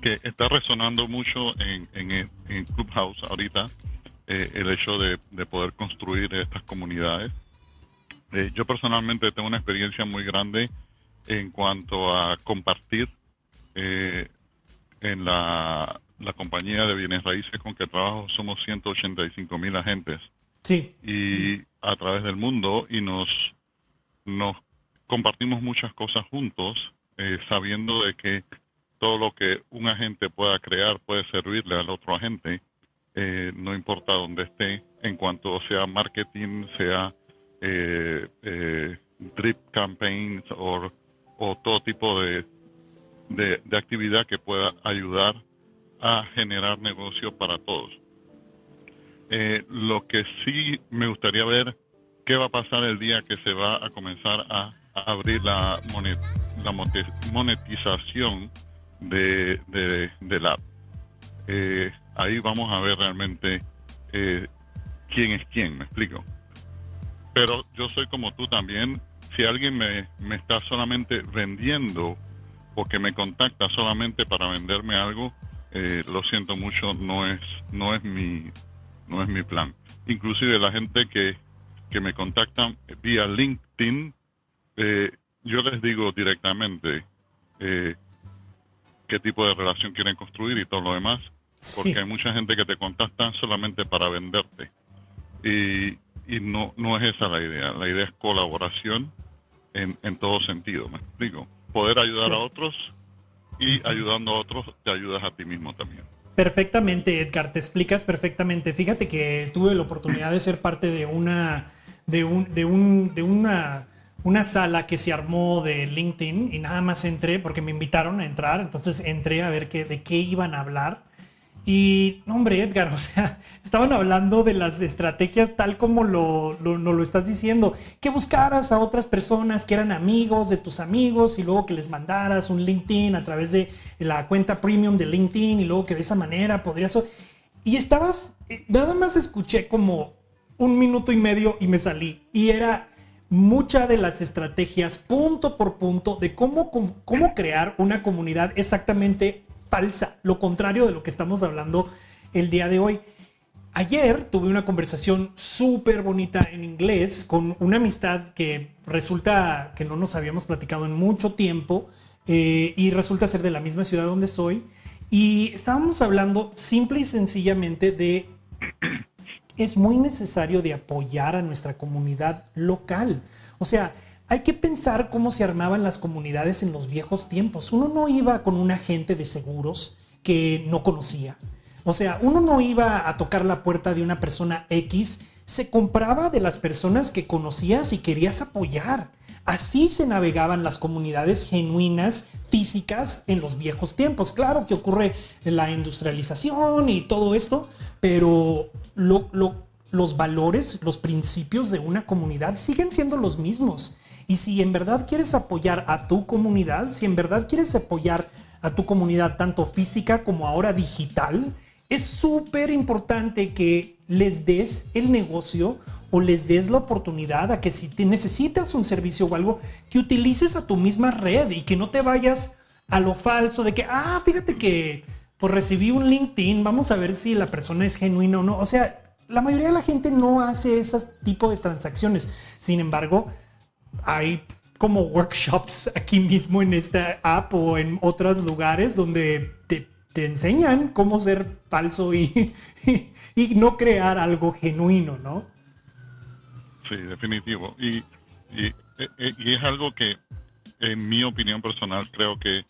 que está resonando mucho en, en, Clubhouse ahorita, eh, el hecho de, poder construir estas comunidades. Eh, yo personalmente tengo una experiencia muy grande en cuanto a compartir en la, la compañía de bienes raíces con que trabajo somos 185 mil agentes. Sí. Y a través del mundo y nos, nos compartimos muchas cosas juntos, eh, sabiendo de que todo lo que un agente pueda crear puede servirle al otro agente, eh, no importa dónde esté, en cuanto sea marketing, sea eh, drip campaigns o, todo tipo de, de, de, actividad que pueda ayudar a generar negocio para todos. lo que sí me gustaría ver, qué va a pasar el día que se va a comenzar a abrir la, la monetización de, de, del app. Eh, ahí vamos a ver realmente eh, quién es quién, me explico. Pero yo soy como tú también. Si alguien me, me está solamente vendiendo o que me contacta solamente para venderme algo, eh, lo siento mucho, no es, no es mi, no es mi plan. Inclusive la gente que, que me contacta vía LinkedIn, eh, yo les digo directamente eh, qué tipo de relación quieren construir y todo lo demás, porque hay mucha gente que te contacta solamente para venderte. Y, no, no es esa la idea. La idea es colaboración en, en todo sentido, ¿me explico? Poder ayudar a otros y ayudando a otros te ayudas a ti mismo también. Perfectamente, Edgar, te explicas perfectamente. Fíjate que tuve la oportunidad de ser parte de una, de un, de un, de una una sala que se armó de LinkedIn y nada más entré porque me invitaron a entrar, entonces entré a ver qué, de qué iban a hablar. Y, hombre, Edgar, (laughs) o sea, estaban hablando de las estrategias tal como lo, lo, lo, estás diciendo, que buscaras a otras personas que eran amigos de tus amigos y luego que les mandaras un LinkedIn a través de la cuenta premium de LinkedIn y luego que de esa manera podrías... Y estabas, eh, nada más escuché como un minuto y medio y me salí. Y era muchas de las estrategias punto por punto de cómo, cómo crear una comunidad exactamente falsa, lo contrario de lo que estamos hablando el día de hoy. Ayer tuve una conversación súper bonita en inglés con una amistad que resulta que no nos habíamos platicado en mucho tiempo eh, y resulta ser de la misma ciudad donde soy. Y estábamos hablando simple y sencillamente de es muy necesario de apoyar a nuestra comunidad local. O sea, hay que pensar cómo se armaban las comunidades en los viejos tiempos. Uno no iba con un agente de seguros que no conocía. O sea, uno no iba a tocar la puerta de una persona X, se compraba de las personas que conocías y querías apoyar. Así se navegaban las comunidades genuinas físicas en los viejos tiempos. Claro que ocurre la industrialización y todo esto, pero los valores, los principios de una comunidad siguen siendo los mismos. Y si en verdad quieres apoyar a tu comunidad, si en verdad quieres apoyar a tu comunidad, tanto física como ahora digital, es súper importante que les des el negocio o les des la oportunidad a que si te necesitas un servicio o algo, que utilices a tu misma red y que no te vayas a lo falso de que, ah, fíjate que pues recibí un LinkedIn, vamos a ver si la persona es genuina o no. O sea, la mayoría de la gente no hace ese tipo de transacciones. Sin embargo, hay como workshops aquí mismo en esta app o en otros lugares donde te, enseñan cómo ser falso y, (laughs) y, no crear algo genuino, ¿no? Sí, definitivo. Y, y, es algo que, en mi opinión personal, creo que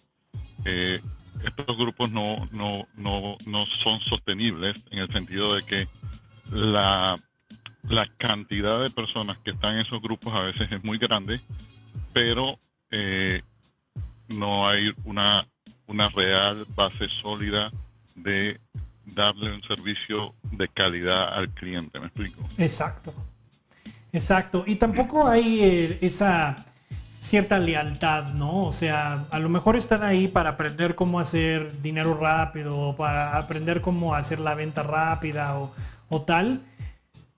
eh, estos grupos no, no, no, no son sostenibles en el sentido de que la, la cantidad de personas que están en esos grupos a veces es muy grande, pero eh, no hay una, una real base sólida de darle un servicio de calidad al cliente, ¿me explico? Exacto, exacto. Y tampoco hay eh, esa cierta lealtad, ¿no? O sea, a lo mejor están ahí para aprender cómo hacer dinero rápido, para aprender cómo hacer la venta rápida o, o tal,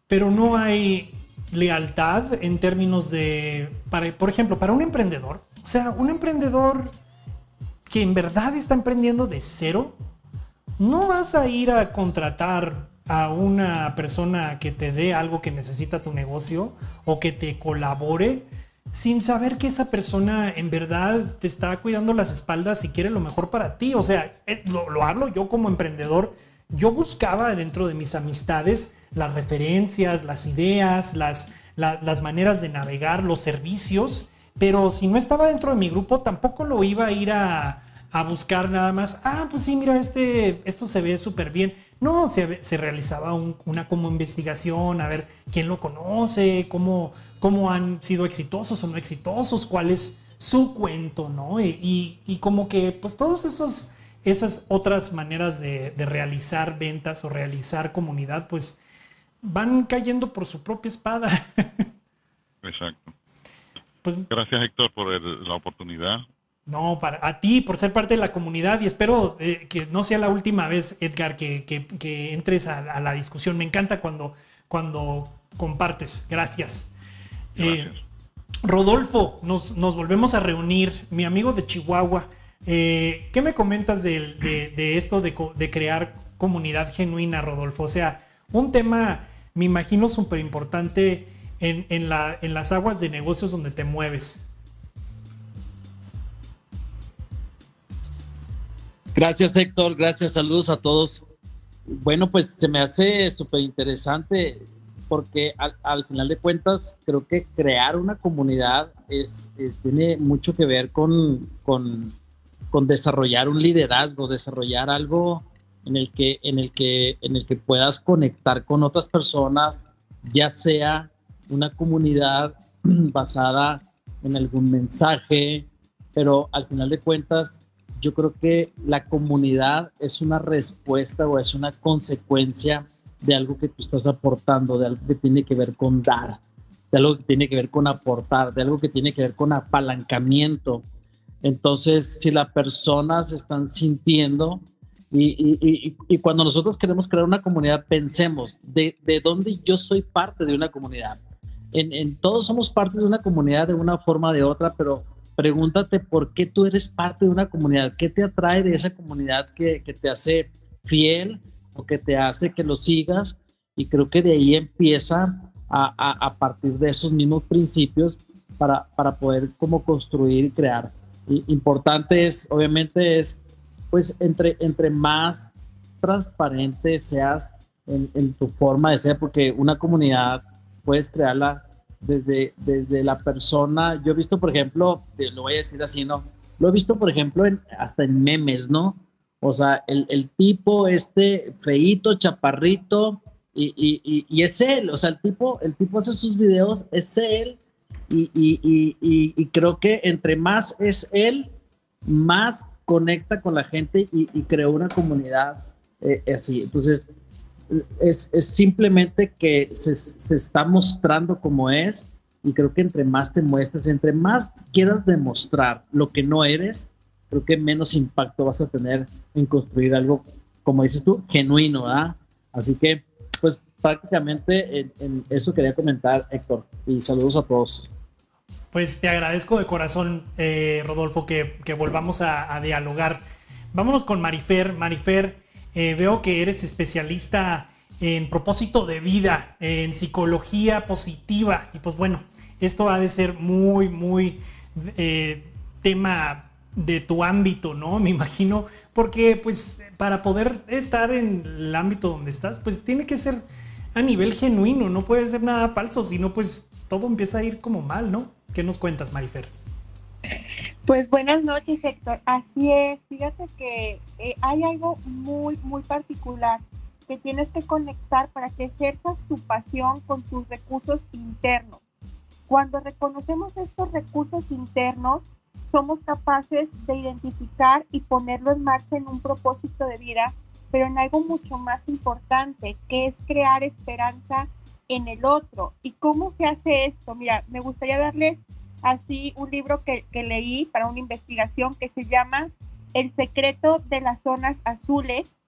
pero no hay lealtad en términos de, para, por ejemplo, para un emprendedor. O sea, un emprendedor que en verdad está emprendiendo de cero, no vas a ir a contratar a una persona que te dé algo que necesita tu negocio o que te colabore sin saber que esa persona en verdad te está cuidando las espaldas y quiere lo mejor para ti. O sea, eh, lo, lo hablo yo como emprendedor yo buscaba dentro de mis amistades las referencias, las ideas, las, las maneras de navegar, los servicios, pero si no estaba dentro de mi grupo tampoco lo iba a ir a, buscar nada más. Ah, pues sí, mira, este, esto se ve súper bien. No, se, se realizaba una como investigación, a ver quién lo conoce, cómo, cómo han sido exitosos o no exitosos, cuál es su cuento, ¿no? Y, y como que pues todos esos esas otras maneras de, realizar ventas o realizar comunidad, pues van cayendo por su propia espada. (laughs) Exacto. Pues, Gracias Héctor por la oportunidad. No, para a ti por ser parte de la comunidad y espero eh, que no sea la última vez, Edgar, que, entres a, la discusión. Me encanta cuando, cuando compartes. Gracias. Eh, Rodolfo, nos, nos, volvemos a reunir. Mi amigo de Chihuahua. Eh, ¿Qué me comentas de, esto de, crear comunidad genuina, Rodolfo? O sea, un tema, me imagino, súper importante en, las aguas de negocios donde te mueves. Gracias, Héctor. Gracias, saludos a todos. Bueno, pues se me hace súper interesante porque al, final de cuentas creo que crear una comunidad es, tiene mucho que ver con, con desarrollar un liderazgo, desarrollar algo en el que, en el que, en el que puedas conectar con otras personas, ya sea una comunidad (clears throat) basada en algún mensaje, pero al final de cuentas, yo creo que la comunidad es una respuesta o es una consecuencia de algo que tú estás aportando, de algo que tiene que ver con dar, de algo que tiene que ver con aportar, de algo que tiene que ver con apalancamiento, entonces, si las personas están sintiendo y, cuando nosotros queremos crear una comunidad, pensemos de, dónde yo soy parte de una comunidad. En, todos somos parte de una comunidad de una forma o de otra, pero pregúntate por qué tú eres parte de una comunidad, qué te atrae de esa comunidad que, te hace fiel o que te hace que lo sigas. Y creo que de ahí empieza a, partir de esos mismos principios para, para poder como construir y crear importante es, obviamente, es, pues, entre, entre más transparente seas en, tu forma de ser, porque una comunidad puedes crearla desde, desde la persona. Yo he visto, por ejemplo, lo voy a decir así, ¿no? Lo he visto, por ejemplo, en, hasta en memes, ¿no? O sea, el, el tipo este feito, chaparrito, y, y, y, es él, o sea, el tipo, el tipo hace sus videos, es él, y, creo que entre más es él, más conecta con la gente y, creó una comunidad eh, así. Entonces, es, simplemente que se, se, está mostrando como es y creo que entre más te muestres, entre más quieras demostrar lo que no eres, creo que menos impacto vas a tener en construir algo, como dices tú, genuino, ¿verdad? Así que, pues prácticamente en, eso quería comentar, Héctor, y saludos a todos. Pues te agradezco de corazón, eh, Rodolfo, que, volvamos a, dialogar. Vámonos con Marifer. Marifer, eh, veo que eres especialista en propósito de vida, en psicología positiva. Y pues bueno, esto ha de ser muy, muy eh, tema de tu ámbito, ¿no? Me imagino, porque pues para poder estar en el ámbito donde estás, pues tiene que ser a nivel genuino, no puede ser nada falso, sino pues todo empieza a ir como mal, ¿no? ¿Qué nos cuentas, Marifer? Pues buenas noches, Héctor. Así es, fíjate que eh, hay algo muy, muy particular que tienes que conectar para que ejerzas tu pasión con tus recursos internos. Cuando reconocemos estos recursos internos, somos capaces de identificar y ponerlo en marcha en un propósito de vida, pero en algo mucho más importante, que es crear esperanza en el otro. ¿Y cómo se hace esto? Mira, me gustaría darles así un libro que, que leí para una investigación que se llama El secreto de las zonas azules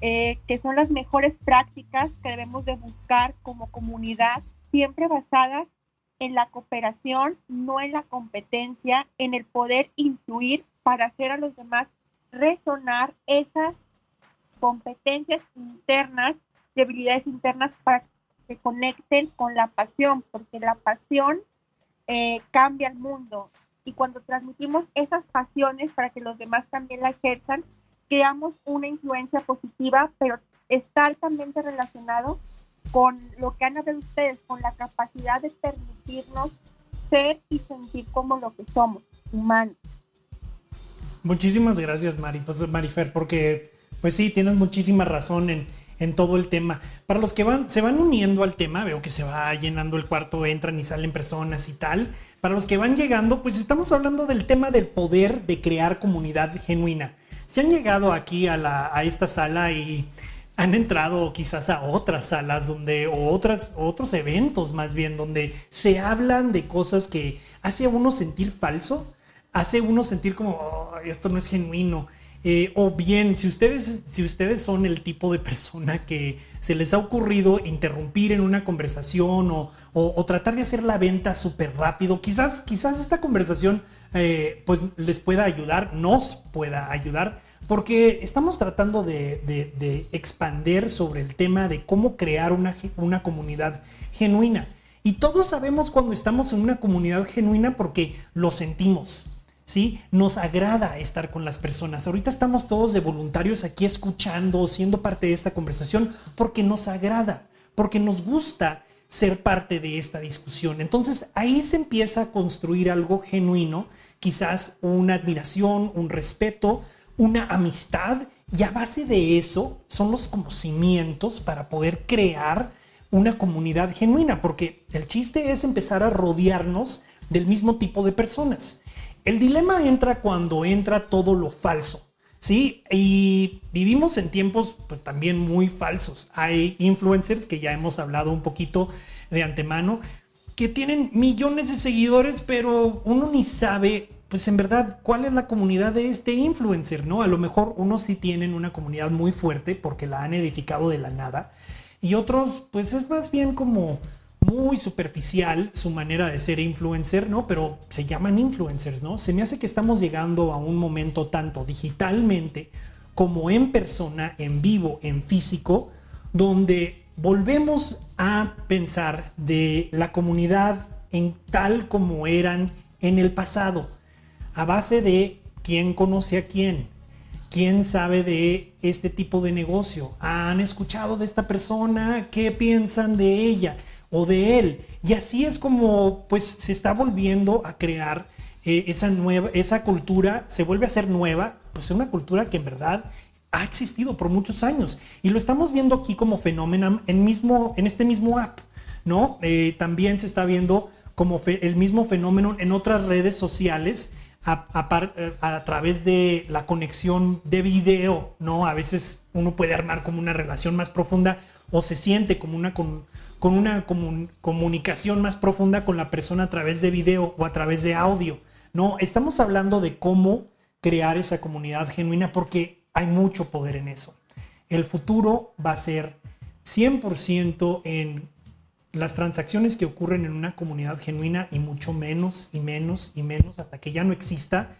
eh, que son las mejores prácticas que debemos de buscar como comunidad, siempre basadas en la cooperación, no en la competencia, en el poder influir para hacer a los demás resonar esas competencias internas, debilidades internas para que conecten con la pasión, porque la pasión eh, cambia el mundo. Y cuando transmitimos esas pasiones para que los demás también la ejerzan, creamos una influencia positiva, pero está altamente relacionado con lo que han hablado ustedes, con la capacidad de permitirnos ser y sentir como lo que somos, humanos. Muchísimas gracias, Mari, pues, Marifer, porque pues sí, tienes muchísima razón en, en todo el tema. Para los que van, se van uniendo al tema, veo que se va llenando el cuarto, entran y salen personas y tal. Para los que van llegando, pues estamos hablando del tema del poder de crear comunidad genuina. Se han llegado aquí a, esta sala y han entrado quizás a otras salas donde, o otras, otros eventos más bien, donde se hablan de cosas que hace a uno sentir falso, hace uno sentir como, oh, esto no es genuino. Eh, o bien, si ustedes, si ustedes son el tipo de persona que se les ha ocurrido interrumpir en una conversación o, tratar de hacer la venta súper rápido, quizás, quizás esta conversación eh, pues les pueda ayudar, nos pueda ayudar, porque estamos tratando de, de, expander sobre el tema de cómo crear una, una comunidad genuina. Y todos sabemos cuando estamos en una comunidad genuina porque lo sentimos ¿sí? Nos agrada estar con las personas. Ahorita estamos todos de voluntarios aquí escuchando, siendo parte de esta conversación, porque nos agrada, porque nos gusta ser parte de esta discusión. Entonces ahí se empieza a construir algo genuino, quizás una admiración, un respeto, una amistad, y a base de eso son los conocimientos para poder crear una comunidad genuina, porque el chiste es empezar a rodearnos del mismo tipo de personas. El dilema entra cuando entra todo lo falso. Sí, y vivimos en tiempos pues también muy falsos. Hay influencers que ya hemos hablado un poquito de antemano que tienen millones de seguidores, pero uno ni sabe pues en verdad cuál es la comunidad de este influencer, ¿no? A lo mejor unos sí tienen una comunidad muy fuerte porque la han edificado de la nada y otros pues es más bien como muy superficial su manera de ser influencer, ¿no? Pero se llaman influencers, ¿no? Se me hace que estamos llegando a un momento tanto digitalmente como en persona, en vivo, en físico, donde volvemos a pensar de la comunidad en tal como eran en el pasado, a base de quién conoce a quién, quién sabe de este tipo de negocio, han escuchado de esta persona, qué piensan de ella o de él. Y así es como pues se está volviendo a crear eh, esa nueva, esa cultura se vuelve a ser nueva, pues es una cultura que en verdad ha existido por muchos años y lo estamos viendo aquí como fenómeno en, mismo, en este mismo app, ¿no? Eh, también se está viendo como el mismo fenómeno en otras redes sociales a, eh, a, través de la conexión de video, ¿no? A veces uno puede armar como una relación más profunda o se siente como una, con, con una comunicación más profunda con la persona a través de video o a través de audio. No, estamos hablando de cómo crear esa comunidad genuina porque hay mucho poder en eso. El futuro va a ser 100% en las transacciones que ocurren en una comunidad genuina y mucho menos y menos y menos hasta que ya no exista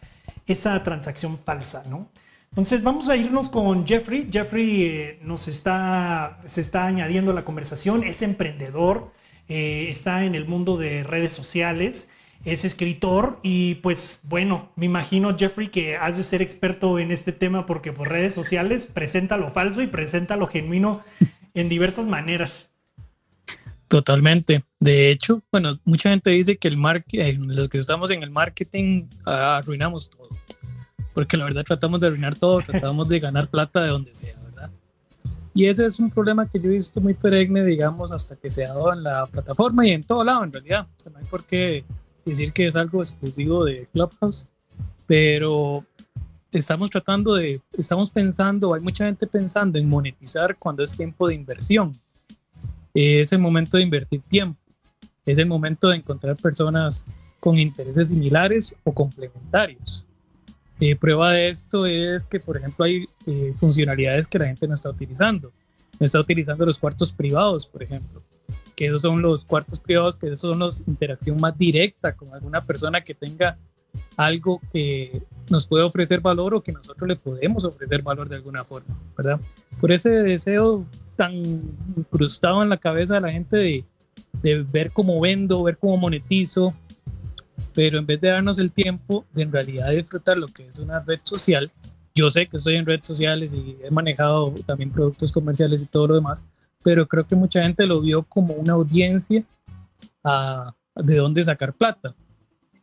esa transacción falsa, ¿no? Entonces vamos a irnos con Jeffrey. Jeffrey eh, nos está, se está añadiendo a la conversación, es emprendedor, eh, está en el mundo de redes sociales, es escritor y pues bueno, me imagino Jeffrey que has de ser experto en este tema porque por redes sociales presenta lo falso y presenta lo genuino en diversas maneras. Totalmente. De hecho, bueno, mucha gente dice que el marketing, los que estamos en el marketing, arruinamos todo. Porque la verdad tratamos de arruinar todo, tratamos de ganar plata de donde sea, ¿verdad? Y ese es un problema que yo he visto muy perenne, digamos, hasta que se ha dado en la plataforma y en todo lado, en realidad. no hay por qué decir que es algo exclusivo de Clubhouse, pero estamos tratando de, estamos pensando, hay mucha gente pensando en monetizar cuando es tiempo de inversión es el momento de invertir tiempo, es el momento de encontrar personas con intereses similares o complementarios. Eh, prueba de esto es que, por ejemplo, hay eh, funcionalidades que la gente no está utilizando. No está utilizando los cuartos privados, por ejemplo, que esos son los cuartos privados, que esos son los interacción más directa con alguna persona que tenga algo que nos puede ofrecer valor o que nosotros le podemos ofrecer valor de alguna forma, ¿verdad? Por ese deseo tan incrustado en la cabeza de la gente de, de ver cómo vendo, ver cómo monetizo, pero en vez de darnos el tiempo de en realidad disfrutar lo que es una red social, yo sé que estoy en redes sociales y he manejado también productos comerciales y todo lo demás, pero creo que mucha gente lo vio como una audiencia a, de dónde sacar plata.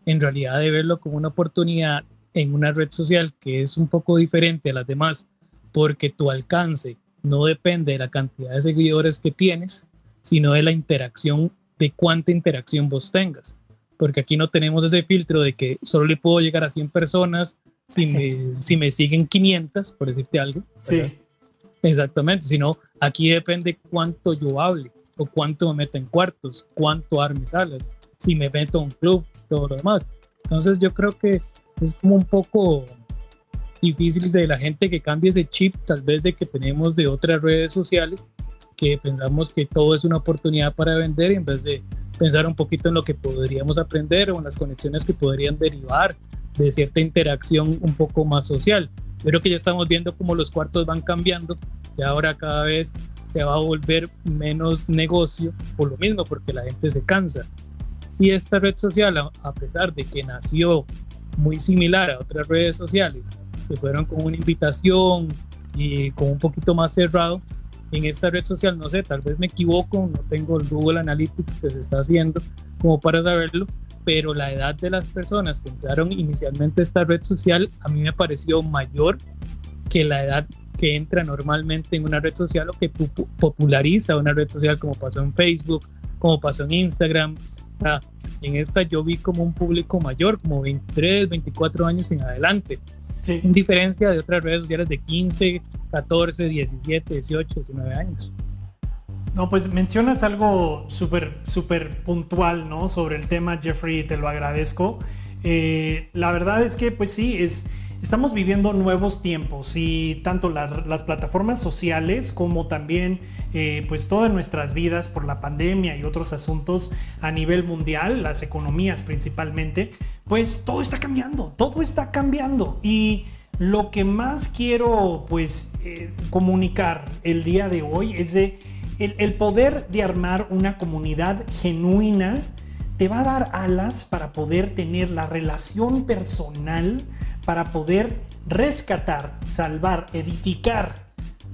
En realidad de verlo como una oportunidad en una red social que es un poco diferente a las demás, porque tu alcance no depende de la cantidad de seguidores que tienes, sino de la interacción, de cuánta interacción vos tengas. Porque aquí no tenemos ese filtro de que solo le puedo llegar a 100 personas si me, (laughs) si me siguen 500, por decirte algo. Sí. Exactamente, sino aquí depende cuánto yo hable o cuánto me meta en cuartos, cuánto arme salas, si me meto a un club, todo lo demás. Entonces yo creo que es como un poco difícil de la gente que cambie ese chip, tal vez de que tenemos de otras redes sociales, que pensamos que todo es una oportunidad para vender en vez de pensar un poquito en lo que podríamos aprender o en las conexiones que podrían derivar de cierta interacción un poco más social. Creo que ya estamos viendo cómo los cuartos van cambiando y ahora cada vez se va a volver menos negocio por lo mismo, porque la gente se cansa. Y esta red social, a pesar de que nació muy similar a otras redes sociales, que fueron con una invitación y con un poquito más cerrado. En esta red social, no sé, tal vez me equivoco, no tengo el Google Analytics que se está haciendo como para saberlo, pero la edad de las personas que entraron inicialmente a esta red social a mí me pareció mayor que la edad que entra normalmente en una red social o que populariza una red social como pasó en Facebook, como pasó en Instagram. en esta yo vi como un público mayor, como 23, 24 años en adelante. En diferencia de otras redes sociales de 15, 14, 17, 18, 19 años. No, pues mencionas algo súper, súper puntual, ¿no? Sobre el tema, Jeffrey, te lo agradezco. Eh, la verdad es que, pues sí, es, estamos viviendo nuevos tiempos y tanto las plataformas sociales como también, eh, pues todas nuestras vidas por la pandemia y otros asuntos a nivel mundial, las economías principalmente, pues todo está cambiando, todo está cambiando. Y lo que más quiero pues eh, comunicar el día de hoy es el, poder de armar una comunidad genuina te va a dar alas para poder tener la relación personal, para poder rescatar, salvar, edificar,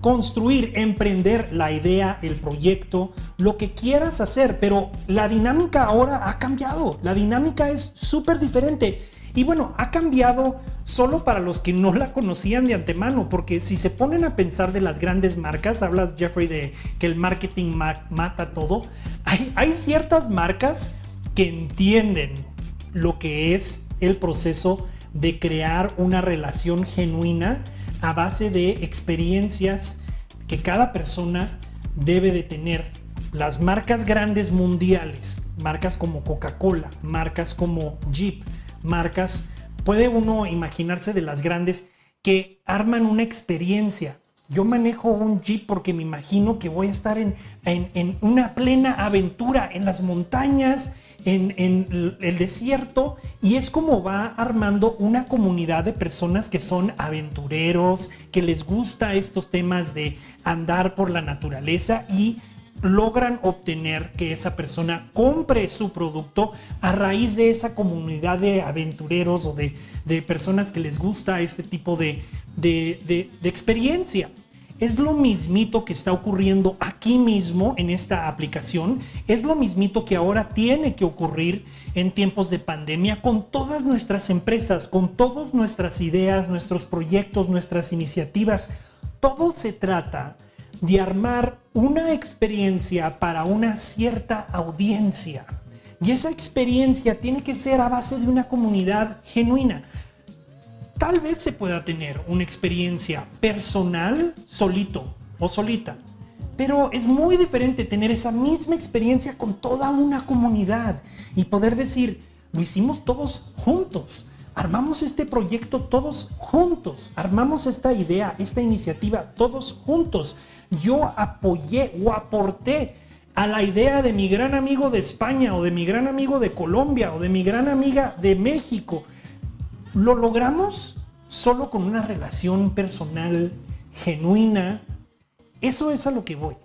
construir, emprender la idea, el proyecto, lo que quieras hacer, pero la dinámica ahora ha cambiado, la dinámica es súper diferente. Y bueno, ha cambiado solo para los que no la conocían de antemano, porque si se ponen a pensar de las grandes marcas, hablas Jeffrey de que el marketing mata todo, hay, hay ciertas marcas que entienden lo que es el proceso de crear una relación genuina a base de experiencias que cada persona debe de tener. Las marcas grandes mundiales, marcas como Coca-Cola, marcas como Jeep, marcas puede uno imaginarse de las grandes que arman una experiencia. Yo manejo un jeep porque me imagino que voy a estar en, en, una plena aventura en las montañas, en, el desierto, y es como va armando una comunidad de personas que son aventureros, que les gusta estos temas de andar por la naturaleza y logran obtener que esa persona compre su producto a raíz de esa comunidad de aventureros o de, personas que les gusta este tipo de, de, experiencia. Es lo mismito que está ocurriendo aquí mismo en esta aplicación. Es lo mismito que ahora tiene que ocurrir en tiempos de pandemia con todas nuestras empresas, con todas nuestras ideas, nuestros proyectos, nuestras iniciativas. Todo se trata de armar una experiencia para una cierta audiencia. Y esa experiencia tiene que ser a base de una comunidad genuina. Tal vez se pueda tener una experiencia personal solito o solita, pero es muy diferente tener esa misma experiencia con toda una comunidad y poder decir, lo hicimos todos juntos. Armamos este proyecto todos juntos, armamos esta idea, esta iniciativa todos juntos yo apoyé o aporté a la idea de mi gran amigo de España o de mi gran amigo de Colombia o de mi gran amiga de México. Lo logramos solo con una relación personal genuina. Eso es a lo que voy.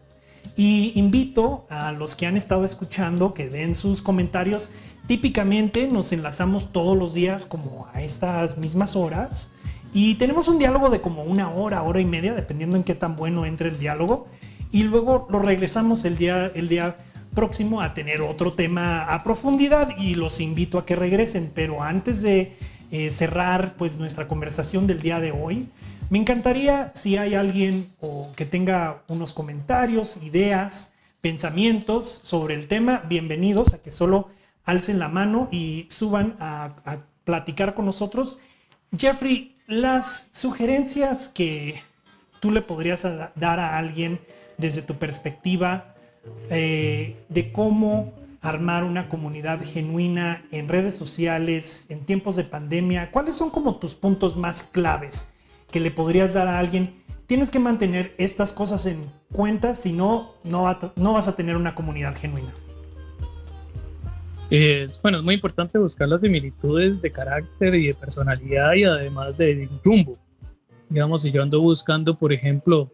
Y invito a los que han estado escuchando que den sus comentarios. Típicamente nos enlazamos todos los días como a estas mismas horas y tenemos un diálogo de como una hora, hora y media, dependiendo en qué tan bueno entre el diálogo. Y luego lo regresamos el día, el día próximo a tener otro tema a profundidad y los invito a que regresen. Pero antes de eh, cerrar pues nuestra conversación del día de hoy, me encantaría si hay alguien o que tenga unos comentarios, ideas, pensamientos sobre el tema, bienvenidos a que solo alcen la mano y suban a, platicar con nosotros. Jeffrey, las sugerencias que tú le podrías dar a alguien desde tu perspectiva eh, de cómo armar una comunidad genuina en redes sociales, en tiempos de pandemia, ¿cuáles son como tus puntos más claves que le podrías dar a alguien? Tienes que mantener estas cosas en cuenta, si no, no vas a tener una comunidad genuina. Es, bueno, es muy importante buscar las similitudes de carácter y de personalidad y además de rumbo. Digamos, si yo ando buscando, por ejemplo,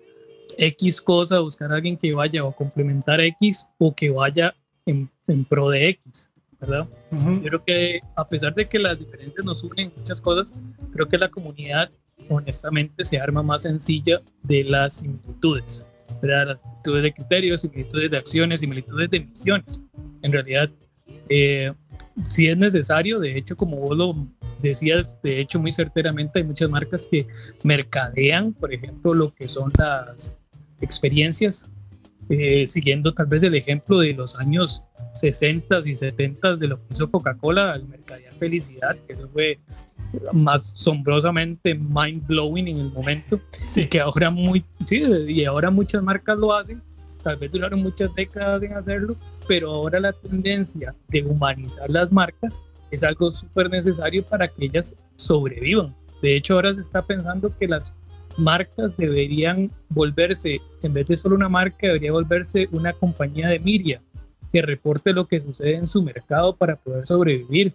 X cosa, buscar a alguien que vaya a complementar X o que vaya en, en pro de X, ¿verdad? Yo creo que a pesar de que las diferencias nos unen muchas cosas, creo que la comunidad honestamente se arma más sencilla de las similitudes, ¿verdad? Las similitudes de criterios, similitudes de acciones, similitudes de misiones. En realidad, eh, si es necesario, de hecho, como vos lo decías, de hecho, muy certeramente, hay muchas marcas que mercadean, por ejemplo, lo que son las experiencias, eh, siguiendo tal vez el ejemplo de los años 60 y 70 de lo que hizo Coca-Cola al mercadear felicidad, que eso fue más asombrosamente mind blowing en el momento y que ahora muy sí, y ahora muchas marcas lo hacen tal vez duraron muchas décadas en hacerlo, pero ahora la tendencia de humanizar las marcas es algo súper necesario para que ellas sobrevivan. De hecho, ahora se está pensando que las marcas deberían volverse, en vez de solo una marca, debería volverse una compañía de Miria que reporte lo que sucede en su mercado para poder sobrevivir.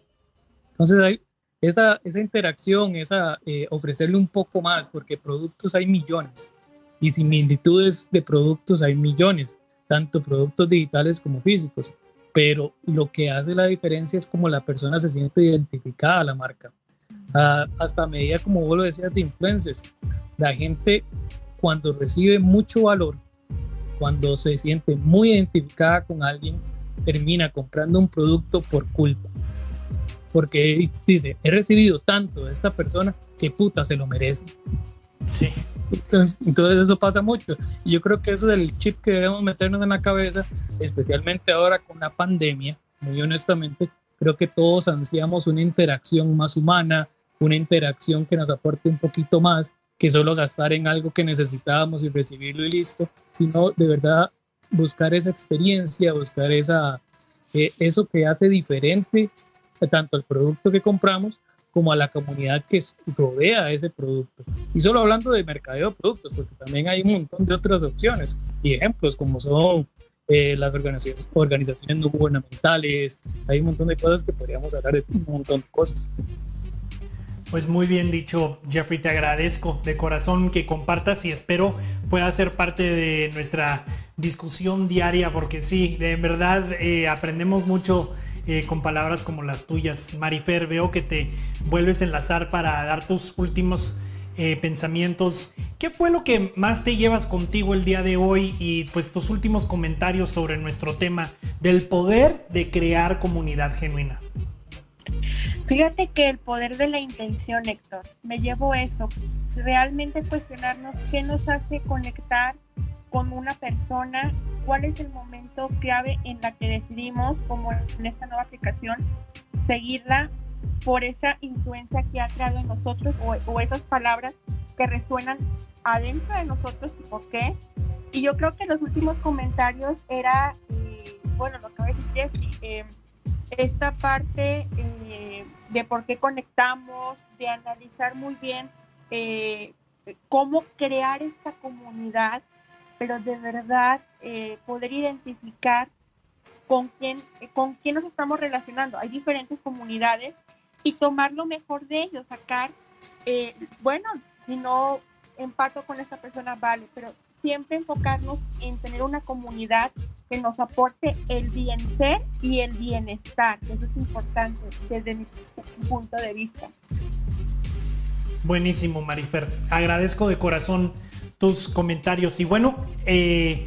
Entonces, hay esa, esa interacción, esa, eh, ofrecerle un poco más, porque productos hay millones y similitudes de productos hay millones, tanto productos digitales como físicos, pero lo que hace la diferencia es como la persona se siente identificada a la marca. Ah, hasta medida, como vos lo decías, de influencers, la gente cuando recibe mucho valor, cuando se siente muy identificada con alguien, termina comprando un producto por culpa. Porque dice, he recibido tanto de esta persona que puta se lo merece. Sí. Entonces, eso pasa mucho. Y yo creo que ese es el chip que debemos meternos en la cabeza, especialmente ahora con la pandemia, muy honestamente. Creo que todos ansiamos una interacción más humana, una interacción que nos aporte un poquito más que solo gastar en algo que necesitábamos y recibirlo y listo, sino de verdad buscar esa experiencia, buscar esa, eh, eso que hace diferente tanto el producto que compramos como a la comunidad que rodea ese producto. Y solo hablando de mercadeo de productos, porque también hay un montón de otras opciones y ejemplos como son eh, las organizaciones, organizaciones no gubernamentales, hay un montón de cosas que podríamos hablar de un montón de cosas. Pues muy bien dicho, Jeffrey, te agradezco de corazón que compartas y espero pueda ser parte de nuestra discusión diaria, porque sí, de verdad eh, aprendemos mucho eh, con palabras como las tuyas. Marifer, veo que te vuelves a enlazar para dar tus últimos eh, pensamientos. ¿Qué fue lo que más te llevas contigo el día de hoy y pues tus últimos comentarios sobre nuestro tema del poder de crear comunidad genuina? Fíjate que el poder de la intención, Héctor, me llevo eso, realmente cuestionarnos qué nos hace conectar con una persona, cuál es el momento clave en la que decidimos, como en esta nueva aplicación, seguirla por esa influencia que ha creado en nosotros o, esas palabras que resuenan adentro de nosotros y por qué. Y yo creo que los últimos comentarios era, eh, bueno, lo que voy a decir es, eh, esta parte eh, de por qué conectamos, de analizar muy bien eh, cómo crear esta comunidad, pero de verdad eh, poder identificar con quién, con quién nos estamos relacionando. Hay diferentes comunidades y tomar lo mejor de ellos, sacar, bueno, si no empato con esta persona, vale, pero siempre enfocarnos en tener una comunidad que nos aporte el bien ser y el bienestar. Eso es importante desde mi punto de vista. Buenísimo, Marifer. Agradezco de corazón tus comentarios. Y bueno, eh,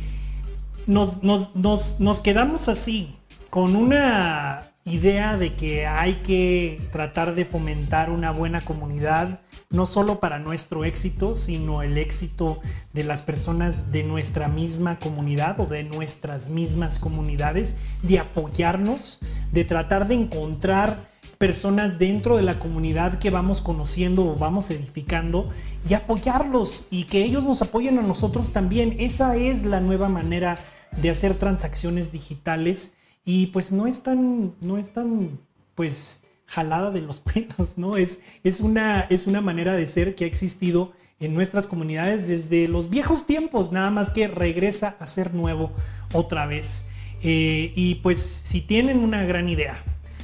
nos, nos, nos quedamos así, con una idea de que hay que tratar de fomentar una buena comunidad no solo para nuestro éxito, sino el éxito de las personas de nuestra misma comunidad o de nuestras mismas comunidades, de apoyarnos, de tratar de encontrar personas dentro de la comunidad que vamos conociendo o vamos edificando y apoyarlos y que ellos nos apoyen a nosotros también. Esa es la nueva manera de hacer transacciones digitales y pues no es tan, no es tan, pues jalada de los (laughs) pelos, ¿no? Es, es, una, es una manera de ser que ha existido en nuestras comunidades desde los viejos tiempos, nada más que regresa a ser nuevo otra vez. Eh, y pues si tienen una gran idea,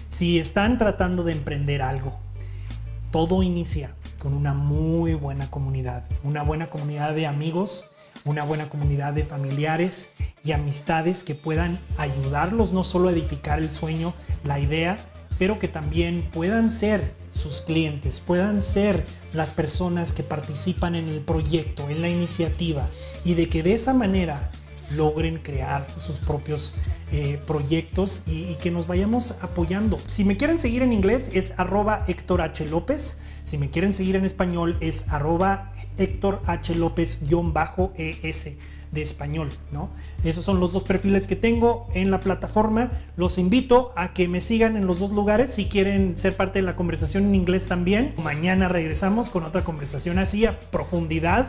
si están tratando de emprender algo, todo inicia con una muy buena comunidad, una buena comunidad de amigos, una buena comunidad de familiares y amistades que puedan ayudarlos no solo a edificar el sueño, la idea, pero que también puedan ser sus clientes, puedan ser las personas que participan en el proyecto, en la iniciativa, y de que de esa manera logren crear sus propios eh, proyectos y, que nos vayamos apoyando. Si me quieren seguir en inglés es arroba Héctor H. López. Si me quieren seguir en español es arroba Héctor H. López-ES de español, ¿no? Esos son los dos perfiles que tengo en la plataforma. Los invito a que me sigan en los dos lugares si quieren ser parte de la conversación en inglés también. Mañana regresamos con otra conversación así a profundidad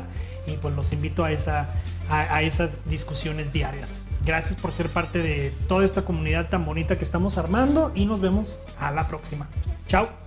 y pues los invito a, esa, a, esas discusiones diarias. Gracias por ser parte de toda esta comunidad tan bonita que estamos armando y nos vemos a la próxima. Chao.